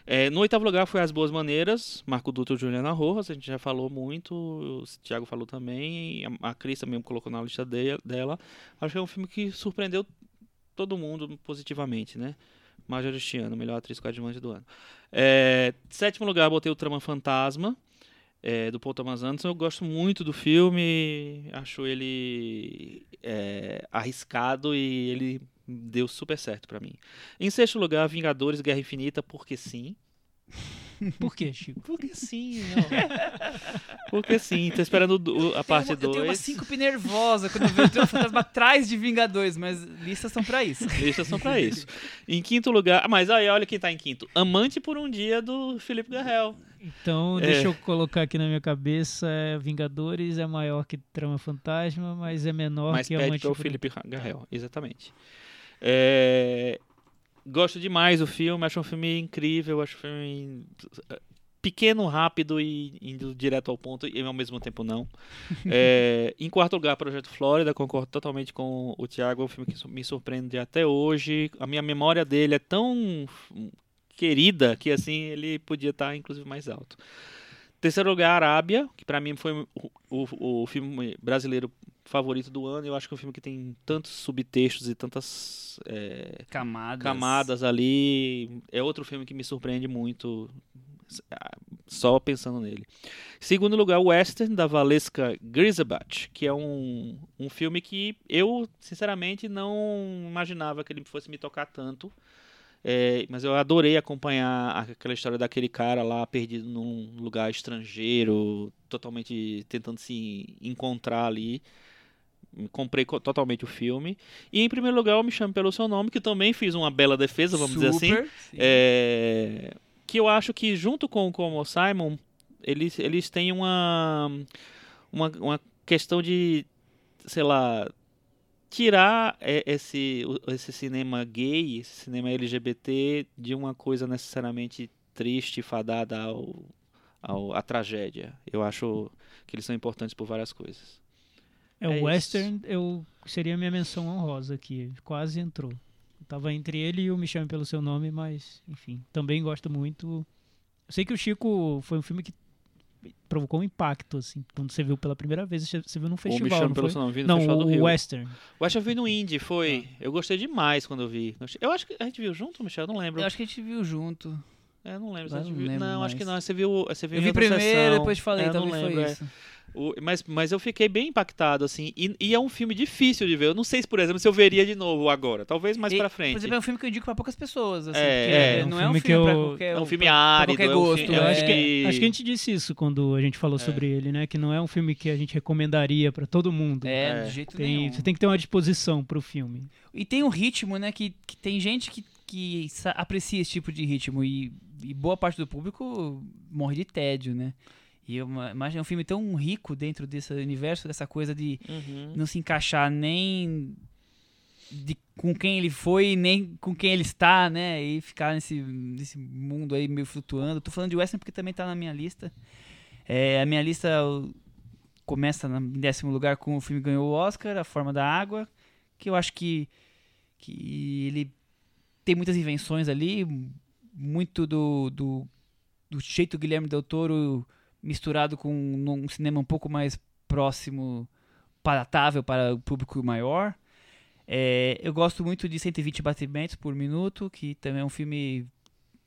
É, no oitavo lugar foi As Boas Maneiras, Marco Dutra e Juliana Rojas. A gente já falou muito, o Thiago falou também, a, a Cris também colocou na lista de- dela. Acho que é um filme que surpreendeu todo mundo positivamente, né? Major este ano, melhor atriz coadjuvante do ano. É, sétimo lugar, botei o Trama Fantasma, é, do Paul Thomas Anderson. Eu gosto muito do filme, acho ele é, arriscado e ele deu super certo pra mim. Em sexto lugar, Vingadores Guerra Infinita, porque sim. Por quê, Chico? Porque sim, (laughs) não. Porque sim, tô esperando o- a parte eu tenho uma 2. Eu tenho uma síncope nervosa quando eu vejo o fantasma atrás de Vingadores, mas listas são pra isso. Listas são pra isso. Em quinto lugar, ah, mas aí olha quem tá em quinto. Amante por um dia do Felipe Garrel. Então, É. deixa eu colocar aqui na minha cabeça: é, Vingadores é maior que Trama Fantasma, mas é menor Mas que pede Amante para o por- Felipe Garrel, exatamente. É, Gosto demais do filme, acho um filme incrível, acho um filme eh, pequeno, rápido e indo direto ao ponto, e ao mesmo tempo não. (laughs) É, em quarto lugar, Projeto Flórida, concordo totalmente com o Thiago, é um filme que me surpreende até hoje. A minha memória dele é tão querida que assim ele podia estar inclusive mais alto. Terceiro lugar, Arábia, que pra mim foi o, o, o filme brasileiro favorito do ano. Eu acho que é um filme que tem tantos subtextos e tantas é, Camadas. camadas ali. É outro filme que me surpreende muito, só pensando nele. Segundo lugar, Western, da Valesca Grisabat, que é um, um filme que eu, sinceramente, não imaginava que ele fosse me tocar tanto. É, mas eu adorei acompanhar aquela história daquele cara lá perdido num lugar estrangeiro, totalmente tentando se encontrar ali. Comprei co- totalmente o filme. E em primeiro lugar, eu me chamo pelo seu nome, que também fiz uma bela defesa, vamos dizer assim. Super, sim. É, que eu acho que junto com o Como Simon, eles, eles têm uma, uma, uma questão de, sei lá, tirar é, esse, o- esse cinema gay, esse cinema LGBT de uma coisa necessariamente triste, fadada ao, ao, à tragédia. Eu acho que eles são importantes por várias coisas. É, É o isso. Western eu, seria minha menção honrosa aqui. Quase entrou. Eu tava entre ele e o Me Chame Pelo Seu Nome, mas, enfim, também gosto muito. Eu sei que o Chico foi um filme que provocou um impacto, assim, quando você viu pela primeira vez, você viu num Ou me festival, chamo não pelo foi? seu nome, vi no Não, Festival do o Rio. Western. Eu acho que eu vi no Indie, foi. Eu gostei demais quando eu vi. Eu acho que a gente viu junto, Michel? Eu não lembro. Eu acho que a gente viu junto. É, não lembro. se Eu a gente não viu- lembro não, acho que não. Você viu, você viu Eu vi primeiro, sessão. depois te falei, É, eu não talvez lembro, foi é. O- mas, mas eu fiquei bem impactado, assim. E, e é um filme difícil de ver. Eu não sei se, por exemplo, se eu veria de novo agora. Talvez mais E, pra frente. Por exemplo, é um filme que eu indico pra poucas pessoas. Assim, É, é, é um não é um filme filme que pra eu- qualquer é um filme pra- pra árido. qualquer é um gosto. fi- é acho, que, filme- acho que a gente disse isso quando a gente falou É. sobre ele, né? Que não é um filme que a gente recomendaria pra todo mundo. É, É. de jeito Tem, nenhum. você tem que ter uma disposição pro filme. E tem um ritmo, né? Que, que tem gente que, que aprecia esse tipo de ritmo. E, e boa parte do público morre de tédio, né? E eu ima- imagino é um filme tão rico dentro desse universo, dessa coisa de Uhum. não se encaixar nem de com quem ele foi, nem com quem ele está, né? E ficar nesse, nesse mundo aí meio flutuando. Tô falando de Western porque também tá na minha lista. É, a minha lista começa em décimo lugar com o filme que ganhou o Oscar, A Forma da Água, que eu acho que, que ele tem muitas invenções ali, muito do, do, do jeito Guilherme Del Toro misturado com um cinema um pouco mais próximo, palatável para o público maior. É, eu gosto muito de 120 batimentos por minuto, que também é um filme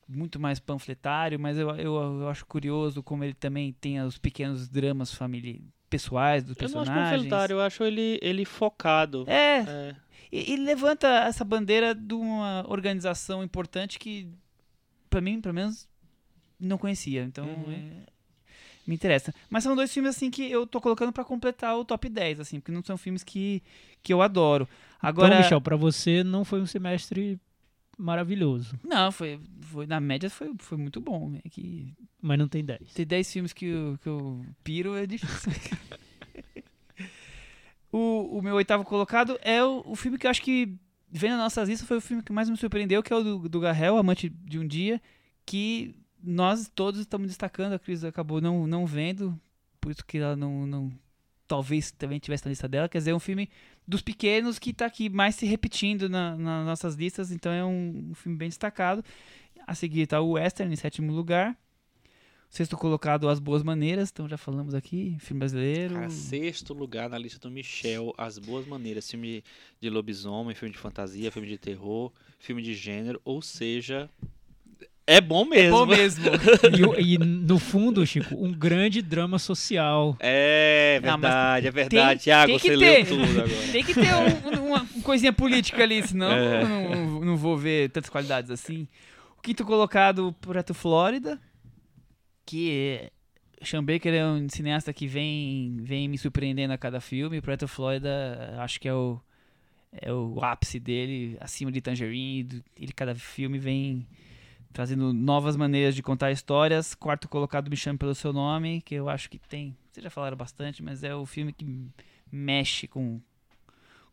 muito mais panfletário, mas eu, eu, eu acho curioso como ele também tem os pequenos dramas famili pessoais dos Eu não acho personagens. panfletário, eu acho ele, ele focado. É, É. e, e levanta essa bandeira de uma organização importante que, pra mim, pelo menos, não conhecia. Então, Uhum. Me interessa. Mas são dois filmes, assim, que eu tô colocando pra completar o top 10, assim, porque não são filmes que, que eu adoro. Agora, Então, Michel, pra você não foi um semestre maravilhoso, não, foi, foi, na média foi, foi muito bom. É que mas não tem 10. ter 10 filmes que eu, que eu piro é difícil. (laughs) o, o meu oitavo colocado é o, o filme que eu acho que, vendo nas nossas listas, foi o filme que mais me surpreendeu, que é o do, do Garrel, Amante de um Dia, que nós todos estamos destacando, a Cris acabou não, não vendo, por isso que ela não, não talvez também tivesse na lista dela, quer dizer, é um filme dos pequenos que tá aqui mais se repetindo na- nas nossas listas, então é um, um filme bem destacado. A seguir tá o Western em sétimo lugar. Sexto colocado, As Boas Maneiras, então já falamos aqui, filme brasileiro. Sexto lugar na lista do Michel, As Boas Maneiras, filme de lobisomem, filme de fantasia, filme de terror, filme de gênero, ou seja, é bom mesmo. Bom mesmo. E, e no fundo, Chico, um grande drama social. É Não, verdade, é verdade. tem- Tiago, tem que você ter. leu tudo agora. Tem que ter um- uma coisinha política ali, senão É. eu não, não vou ver tantas qualidades assim. O quinto colocado, Projeto Flórida, que Sean Baker é um cineasta que vem, vem me surpreendendo a cada filme. O Projeto Flórida, acho que é o, é o ápice dele, acima de Tangerine. Ele, cada filme, vem trazendo novas maneiras de contar histórias. Quarto colocado, Me Chame Pelo Seu Nome, que eu acho que tem... Vocês já falaram bastante, mas é o filme que mexe com,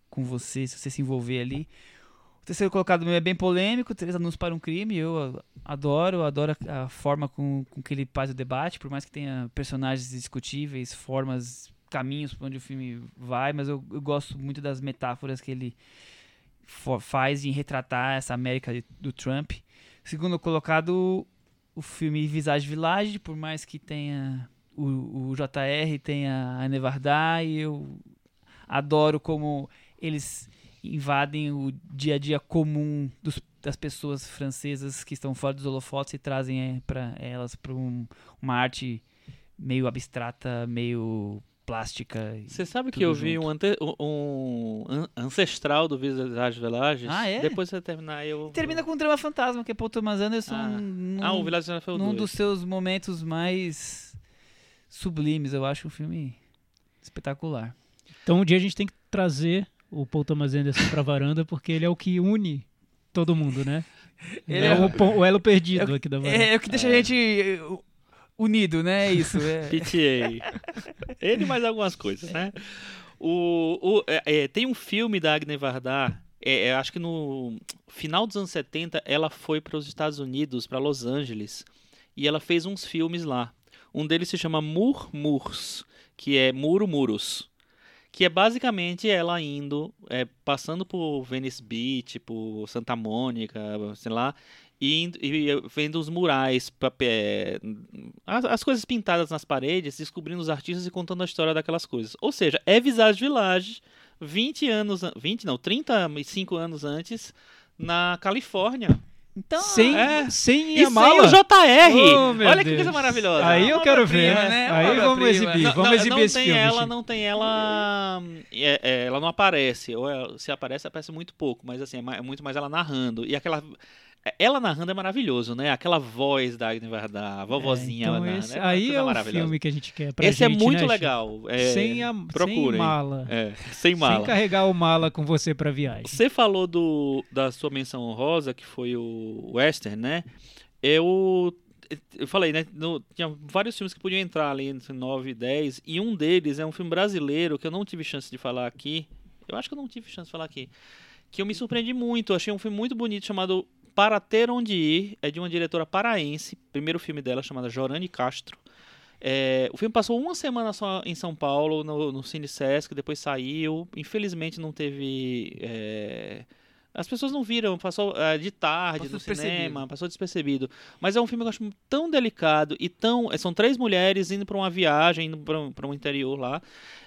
com você, se você se envolver ali. O terceiro colocado meu é bem polêmico, Três Anúncios para um Crime. Eu adoro, adoro a, forma com, com que ele faz o debate, por mais que tenha personagens discutíveis, formas, caminhos para onde o filme vai, mas eu, eu gosto muito das metáforas que ele faz em retratar essa América do Trump. Segundo colocado, o filme Visage Village, por mais que tenha o, o JR, tenha a Nevardá, e eu adoro como eles invadem o dia a dia comum dos- das pessoas francesas que estão fora dos holofotes e trazem para elas para uma arte meio abstrata, meio plástica. Você sabe que eu vi junto. um, ante- um an- ancestral do Visage Villages? Ah, é? Depois você terminar, eu... Termina com um drama fantasma, que é Paul Thomas Anderson Ah. num, Ah, o Village foi o num dois. dos seus momentos mais sublimes. Eu acho um filme espetacular. Então um dia a gente tem que trazer o Paul Thomas Anderson pra varanda, porque ele é o que une todo mundo, né? Ele é, é- o, o elo perdido É o- aqui da varanda. É, é o que deixa a gente eh, unido, né? É isso. É. (laughs) PTA. Ele mais algumas coisas, né? O, o- é, é, tem um filme da Agne Varda, é, é, acho que no final dos anos 70, ela foi para os Estados Unidos, para Los Angeles, e ela fez uns filmes lá. Um deles se chama Murmurs, que é Muro Muros. Que é basicamente ela indo, é, passando por Venice Beach, por Santa Mônica, sei lá, e, indo- e vendo os murais, pape- é, as, as coisas pintadas nas paredes, descobrindo os artistas e contando a história daquelas coisas. Ou seja, é Visage Village 20 anos, an- 20 não, 35 anos antes, na Califórnia. Então, Sem, É. sem E a mala. sem o JR! Oh, Olha que coisa maravilhosa. Aí eu quero ver, né? Aí vamos Obra-prima. exibir, Não, vamos não, exibir não esse tem filme. ela, Chico. não tem ela. é- é, ela não aparece. Ou ela- se aparece, aparece muito pouco. Mas assim, é é muito mais ela narrando. E aquela. Ela narrando é maravilhoso, né? Aquela voz da Agnes Varda, a vovozinha É, então narrando. esse, é uma aí é o filme que a gente quer pra Esse é gente, muito né, legal. É, sem, a, sem procurem. mala. É, sem mala. Sem carregar o mala com você pra viagem. Você falou do, da sua menção honrosa, que foi o Western, né? Eu, eu falei, né? no- tinha vários filmes que podiam entrar ali entre 9 e 10, e um deles é um filme brasileiro que eu não tive chance de falar aqui. Eu acho que eu não tive chance de falar aqui. Que eu me surpreendi muito. Eu achei um filme muito bonito chamado Para Ter Onde Ir. É de uma diretora paraense. Primeiro filme dela, chamada Jorane Castro. É, o filme passou uma semana só em São Paulo, no, no Cine Sesc, depois saiu. Infelizmente não teve. é, As pessoas não viram, passou é, de tarde Passou no cinema, passou despercebido. Mas é um filme que eu acho tão delicado e tão. é, São três mulheres indo para uma viagem, indo para um interior lá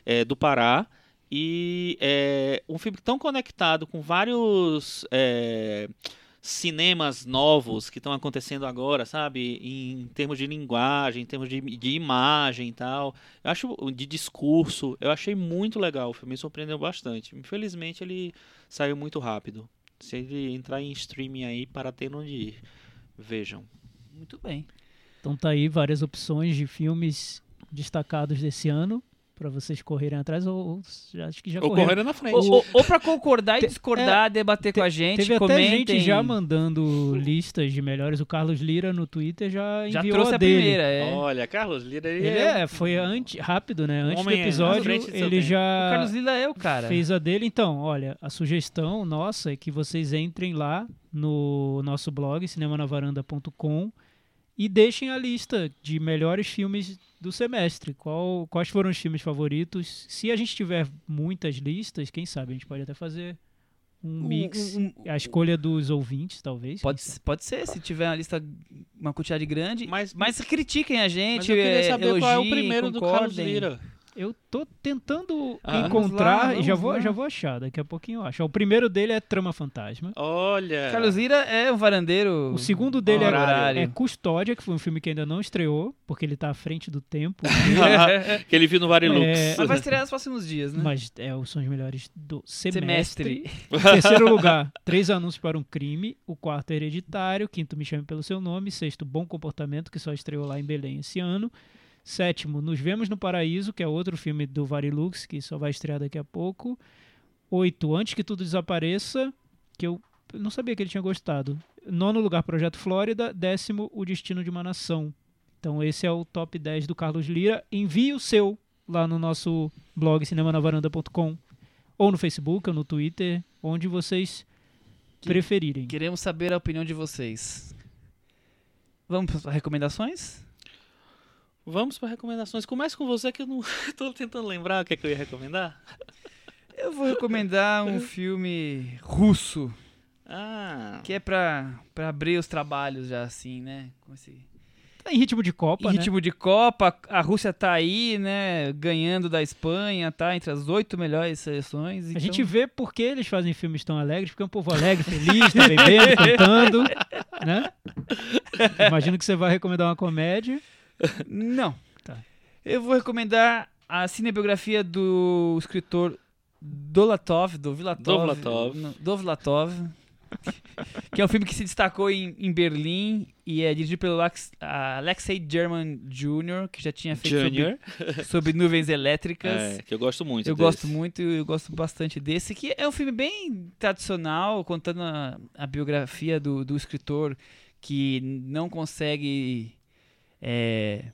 é, do Pará. E é um filme tão conectado com vários. Cinemas novos que estão acontecendo agora, sabe? Em termos de linguagem, em termos de, de imagem e tal. Eu acho de discurso. Eu achei muito legal. O filme me surpreendeu bastante. Infelizmente ele saiu muito rápido. Se ele entrar em streaming aí, para ter onde ir. Vejam. Muito bem. Então tá aí várias opções de filmes destacados desse ano para vocês correrem atrás ou, ou já, acho que já Ou correram. na frente. Ou, ou, ou pra (laughs) concordar e Te- discordar, debater com a gente, Teve até comentem. gente já mandando (laughs) listas de melhores. O Carlos Lira no Twitter já Já enviou trouxe a a dele. primeira, é. Olha, Carlos Lira, ele, Ele é, foi antes, rápido, né? Antes do Homem episódio, do seu ele tempo. O já Carlos Lila é o cara. fez a dele. Então, olha, a sugestão nossa é que vocês entrem lá no nosso blog, cinemanavaranda.com, e deixem a lista de melhores filmes do semestre. Qual, quais foram os filmes favoritos? Se a gente tiver muitas listas, quem sabe a gente pode até fazer um Um- mix. um- A escolha dos ouvintes, talvez. Pode, pode ser, se tiver uma lista, uma quantidade grande. Mas- Mas, critiquem a gente, Mas eu queria saber qual é o elogiem, primeiro do Carlos concordem. Lira. Eu tô tentando Ah. encontrar Vamos lá, e já vou, lá. já vou achar. Daqui a pouquinho eu acho. O primeiro dele é Trama Fantasma. Olha. Carlos Lira é um varandeiro. O segundo dele é, horário. é Custódia, que foi um filme que ainda não estreou, porque ele tá à frente do tempo. (laughs) que ele viu no Varilux. É, Mas vai estrear nos próximos dias, né? mas é, são os melhores do semestre. Semestre. Em (laughs) terceiro lugar, Três Anúncios para um Crime. O quarto, Hereditário. Quinto, Me Chame Pelo Seu Nome. Sexto, Bom Comportamento, que só estreou lá em Belém esse ano. Sétimo, Nos Vemos no Paraíso, que é outro filme do Varilux, que só vai estrear daqui a pouco. Oito, Antes que Tudo Desapareça, que eu não sabia que ele tinha gostado. Nono lugar, Projeto Flórida. Décimo, O Destino de uma Nação. Então esse é o top 10 do Carlos Lira. Envie o seu lá no nosso blog cinemanavaranda.com ou no Facebook ou no Twitter, onde vocês Que- preferirem. Queremos saber a opinião de vocês. Vamos para recomendações? Vamos para recomendações. Começa com você que eu não (laughs) tô tentando lembrar o que, é que eu ia recomendar. Eu vou recomendar um filme russo, Ah. que é pra, pra abrir os trabalhos já assim, né? Com esse Tá em ritmo de Copa, em né? ritmo de Copa, a Rússia tá aí, né? Ganhando da Espanha, tá entre as oito melhores seleções. A então- gente vê por que eles fazem filmes tão alegres, porque é um povo alegre, feliz, tá bebendo, (laughs) cantando, né? Imagino que você vai recomendar uma comédia. Não. Tá. Eu vou recomendar a cinebiografia do escritor Dolatov, do Vilatov. Dovlatov. não, Dovlatov. que é um filme que se destacou em, em Berlim e é dirigido pelo Alex- Alexei German Jr., que já tinha feito Junior. sobre, (laughs) sobre nuvens elétricas. É, que eu gosto muito Eu desse. gosto muito, eu gosto bastante desse, que é um filme bem tradicional, contando a, a biografia do, do escritor que não consegue é,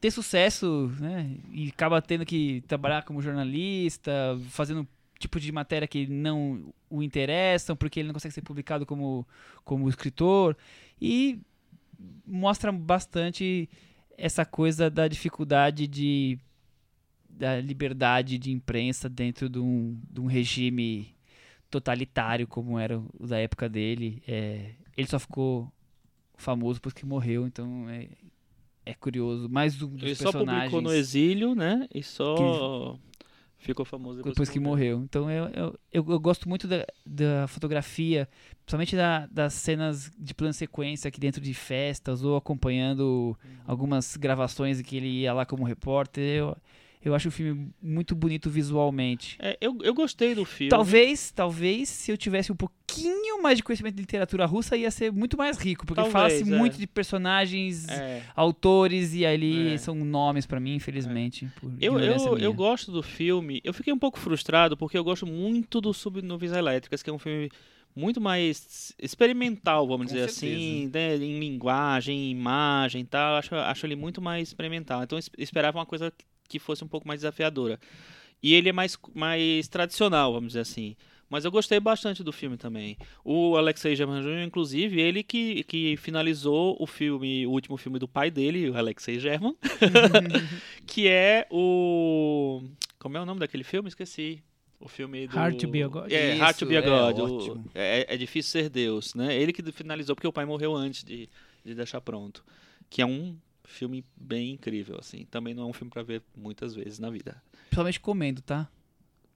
ter sucesso, né? E acaba tendo que trabalhar como jornalista, fazendo tipo de matéria que não o interessam, porque ele não consegue ser publicado como, como escritor. E mostra bastante essa coisa da dificuldade de da liberdade de imprensa dentro de um, de um regime totalitário como era o da época dele. É, ele só ficou famoso porque morreu, então é, é curioso. Mais um dos Ele só publicou no exílio, né? E só ficou famoso depois, depois que morreu. Então eu, eu, eu, eu gosto muito da, da fotografia, principalmente da, das cenas de plano sequência aqui dentro de festas ou acompanhando algumas gravações em que ele ia lá como repórter. Eu, eu acho o filme muito bonito visualmente. É, eu, eu gostei do filme. Talvez, talvez, se eu tivesse um pouquinho mais de conhecimento de literatura russa, ia ser muito mais rico, porque Talvez, fala-se é. muito de personagens, É. autores, e ali É. são nomes pra mim, infelizmente. por Eu, eu, eu gosto do filme. Eu fiquei um pouco frustrado porque eu gosto muito do Subnuvens Elétricas, que é um filme muito mais experimental, vamos Com dizer certeza. assim, né, em linguagem, em imagem e tal. Acho, acho ele muito mais experimental. Então esperava uma coisa que- fosse um pouco mais desafiadora. E ele é mais, mais tradicional, vamos dizer assim. Mas eu gostei bastante do filme também. O Alexei German Jr., inclusive, ele que, que finalizou o filme, o último filme do pai dele, o Alexei German, (laughs) que é o. Como é o nome daquele filme? Esqueci. O filme do. Hard to be a God. É, Hard to be a é God. o- ótimo. É, é difícil ser Deus, né? Ele que finalizou porque o pai morreu antes de, de deixar pronto. Que é um filme bem incrível, assim. Também não é um filme pra ver muitas vezes na vida. Principalmente comendo, tá?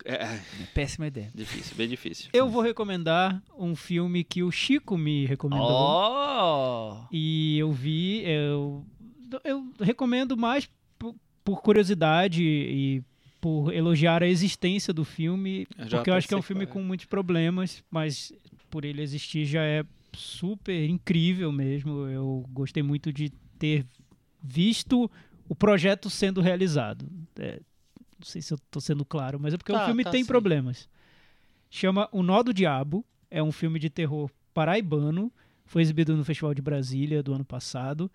É, Péssima ideia. difícil, bem difícil. Eu vou recomendar um filme que o Chico me recomendou. Oh! E eu vi, eu, eu recomendo mais por, por curiosidade e por elogiar a existência do filme, Eu já porque eu acho que é um filme qual é. com muitos problemas, mas por ele existir já é super incrível mesmo. Eu gostei muito de ter visto o projeto sendo realizado. É, não sei se eu tô sendo claro, mas é porque o Tá, filme tá tem sim. problemas. Chama O Nó do Diabo, é um filme de terror paraibano, foi exibido no Festival de Brasília do ano passado.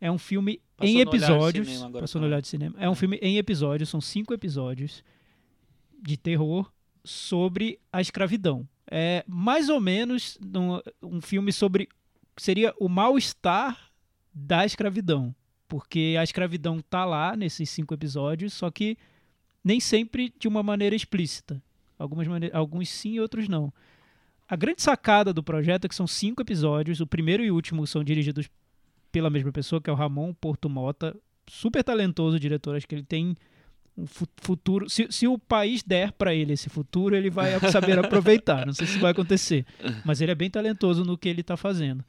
É um filme Passou em no episódios. Agora Passou no também. olhar de cinema. É um filme em episódios, são cinco episódios de terror sobre a escravidão. É mais ou menos um, um filme sobre. Seria o mal-estar da escravidão. Porque a escravidão tá lá nesses cinco episódios, só que nem sempre de uma maneira explícita. Algumas mane- alguns sim, outros não. A grande sacada do projeto é que são cinco episódios. O primeiro e o último são dirigidos pela mesma pessoa, que é o Ramon Porto Mota. Super talentoso diretor. Acho que ele tem um fu- futuro. Se, se o país der para ele esse futuro, ele vai (laughs) saber aproveitar. Não sei se vai acontecer. Mas ele é bem talentoso no que ele está fazendo.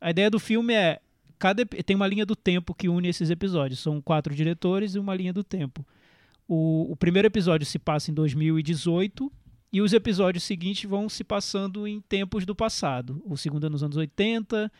A ideia do filme é. Cada, tem uma linha do tempo que une esses episódios. São quatro diretores e uma linha do tempo. O, o primeiro episódio se passa em 2018 e os episódios seguintes vão se passando em tempos do passado. O segundo é nos anos 80,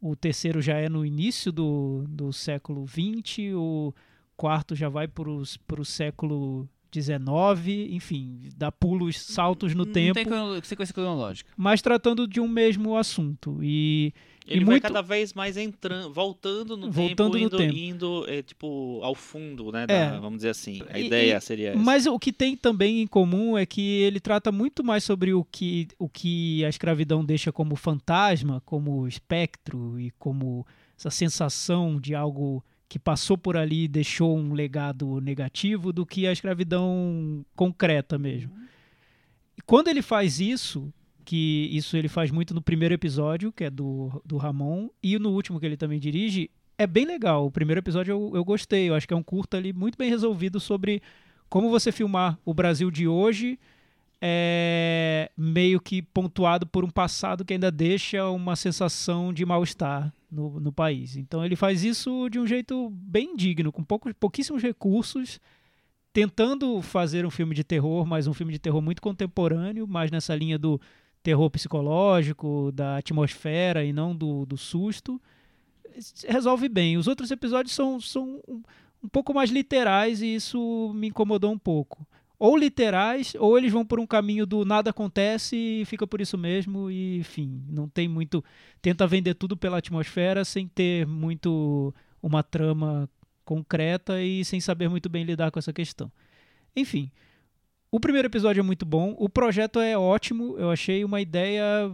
o terceiro já é no início do, do século 20, o quarto já vai para o século 19, enfim, dá pulos, saltos no Não tempo, tem crono- sequência cronológica. mas tratando de um mesmo assunto. E Ele e vai muito- cada vez mais entrando, voltando no Voltando tempo, no indo, tempo. indo é, tipo, ao fundo, né? da- É. vamos dizer assim. A E- ideia seria essa. Mas o que tem também em comum é que ele trata muito mais sobre o que, o que a escravidão deixa como fantasma, como espectro e como essa sensação de algo que passou por ali e deixou um legado negativo do que a escravidão concreta mesmo. E quando ele faz isso, que isso ele faz muito no primeiro episódio, que é do, do Ramon, e no último que ele também dirige, é bem legal. O primeiro episódio eu, eu gostei. Eu acho que é um curta ali muito bem resolvido sobre como você filmar o Brasil de hoje, é, meio que pontuado por um passado que ainda deixa uma sensação de mal-estar no, no país. Então ele faz isso de um jeito bem digno, com poucos, pouquíssimos recursos, tentando fazer um filme de terror, mas um filme de terror muito contemporâneo, mais nessa linha do terror psicológico, da atmosfera e não do, do susto. Resolve bem. Os outros episódios são, são um, um pouco mais literais e isso me incomodou um pouco. Ou literais, ou eles vão por um caminho do nada acontece e fica por isso mesmo, e enfim, não tem muito. Tenta vender tudo pela atmosfera sem ter muito uma trama concreta e sem saber muito bem lidar com essa questão. Enfim, o primeiro episódio é muito bom, o projeto é ótimo, eu achei uma ideia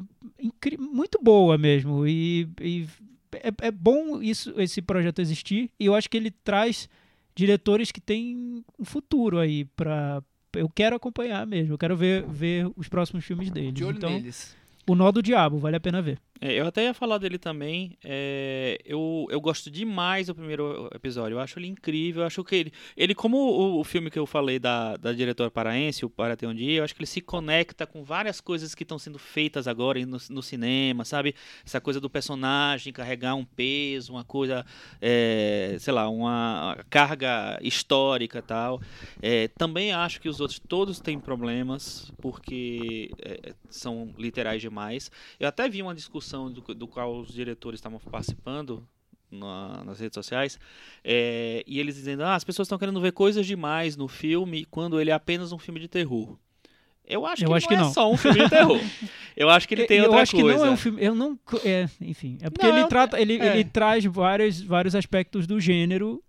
muito boa mesmo, e, e é, é bom isso, esse projeto existir, e eu acho que ele traz diretores que têm um futuro aí para eu quero acompanhar mesmo, eu quero ver, ver os próximos filmes deles. De olho então, neles. o Nó do Diabo, vale a pena ver. É, eu até ia falar dele também. é, eu, eu gosto demais do primeiro episódio. Eu acho ele incrível. Eu acho que ele, ele como o, o filme que eu falei da, da diretora paraense, o Para Ter Um Dia, eu acho que ele se conecta com várias coisas que estão sendo feitas agora no, no cinema, sabe? Essa coisa do personagem carregar um peso, uma coisa, é, sei lá, uma carga histórica tal. É, também acho que os outros todos têm problemas, porque é, são literais demais. Eu até vi uma discussão do, do qual os diretores estavam participando na- nas redes sociais, é, e eles dizendo, ah, as pessoas estão querendo ver coisas demais no filme quando ele é apenas um filme de terror. Eu acho Eu que acho não que é não. só um filme de terror. (laughs) Eu acho que ele tem eu outra acho coisa. que não é um filme. Eu não. É, enfim. É porque Não, ele eu- trata. Ele, é. ele traz vários, vários aspectos do gênero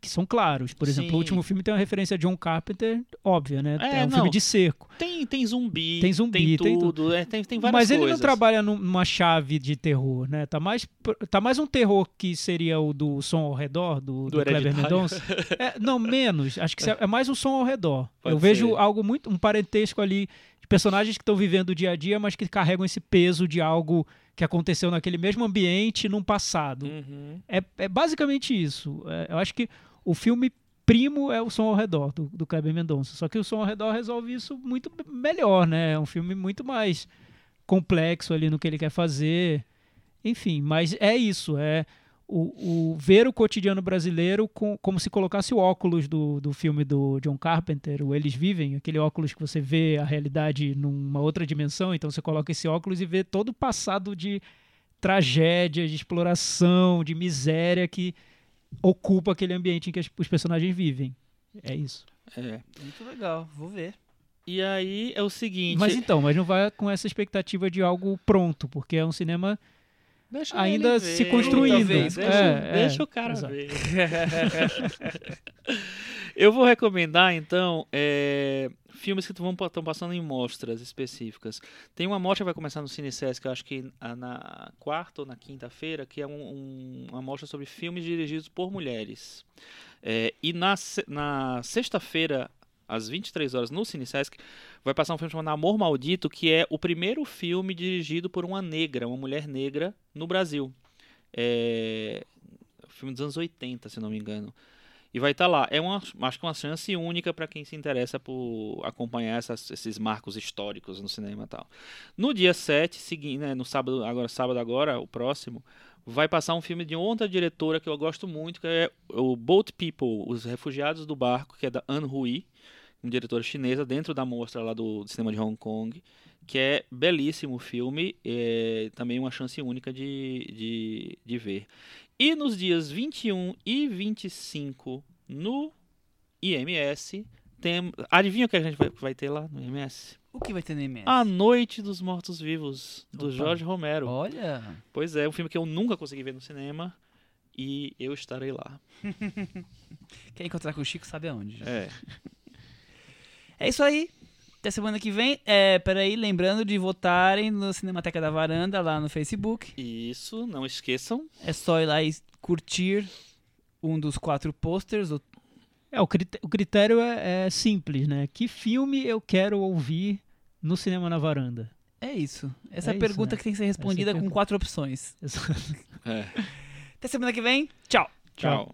que são claros. Por exemplo, Sim. o último filme tem uma referência a John Carpenter, óbvia, né? É, É, um não. filme de cerco. Tem, tem zumbi, Tem zumbi, tem tudo, é, tem, tem várias Mas ele coisas. não trabalha num- numa chave de terror, né? Tá mais, tá mais um terror que seria o do som ao redor, do, Do do, Kleber. Mendonça. É, não, menos. Acho que é mais um som ao redor. Pode Eu vejo ser. algo muito. um parentesco ali de personagens que estão vivendo o dia a dia, mas que carregam esse peso de algo que aconteceu naquele mesmo ambiente num passado. Uhum. É, é basicamente isso. É, eu acho que o filme primo é o som ao redor do, do Kleber Mendonça. Só que o som ao redor resolve isso muito melhor, né? É um filme muito mais complexo ali no que ele quer fazer. Enfim, mas é isso, é o, o ver o cotidiano brasileiro com, como se colocasse o óculos do, do filme do John Carpenter, o Eles Vivem, aquele óculos que você vê a realidade numa outra dimensão, então você coloca esse óculos e vê todo o passado de tragédia, de exploração, de miséria que ocupa aquele ambiente em que as- os personagens vivem. É isso. É. Muito legal, vou ver. E aí é o seguinte. Mas então, mas não vai com essa expectativa de algo pronto, porque é um cinema deixa ainda se ver, construindo. talvez. Deixa, É, é, deixa o cara exato. ver. (laughs) Eu vou recomendar, então, é, filmes que estão passando em mostras específicas. Tem uma mostra que vai começar no Cine Sesc, eu acho que na quarta ou na quinta-feira, que é um- um- uma mostra sobre filmes dirigidos por mulheres. É, e na, na sexta-feira, às 23 horas, no Cine Sesc, vai passar um filme chamado Amor Maldito, que é o primeiro filme dirigido por uma negra, uma mulher negra, no Brasil. É, filme dos anos 80, se não me engano. E vai estar lá. É uma, acho que uma chance única para quem se interessa por acompanhar essas- esses marcos históricos no cinema e tal. No dia 7, seguinte, né, no sábado, agora sábado agora, o próximo, vai passar um filme de outra diretora que eu gosto muito, que é o Boat People, Os Refugiados do Barco, que é da Anne Hui, uma diretora chinesa dentro da mostra lá do, do cinema de Hong Kong, que é belíssimo o filme, é também uma chance única de, de, de ver. E nos dias 21 e 25 no IMS, tem, adivinha o que a gente vai, vai ter lá no IMS? O que vai ter no IMS? A Noite dos Mortos Vivos, do Opa. Jorge Romero. Olha, Pois é, um filme que eu nunca consegui ver no cinema e eu estarei lá. (laughs) quer encontrar com o Chico sabe aonde. É. É isso aí. Até semana que vem. É, peraí, lembrando de votarem no Cinemateca da Varanda lá no Facebook. Isso, não esqueçam. É só ir lá e curtir um dos quatro posters. o- É, o, crite- o critério é, é simples, né? Que filme eu quero ouvir no cinema na varanda? É isso. Essa é, É a isso, pergunta né? que tem que ser respondida é com quatro opções. É. Até semana que vem. Tchau. Tchau.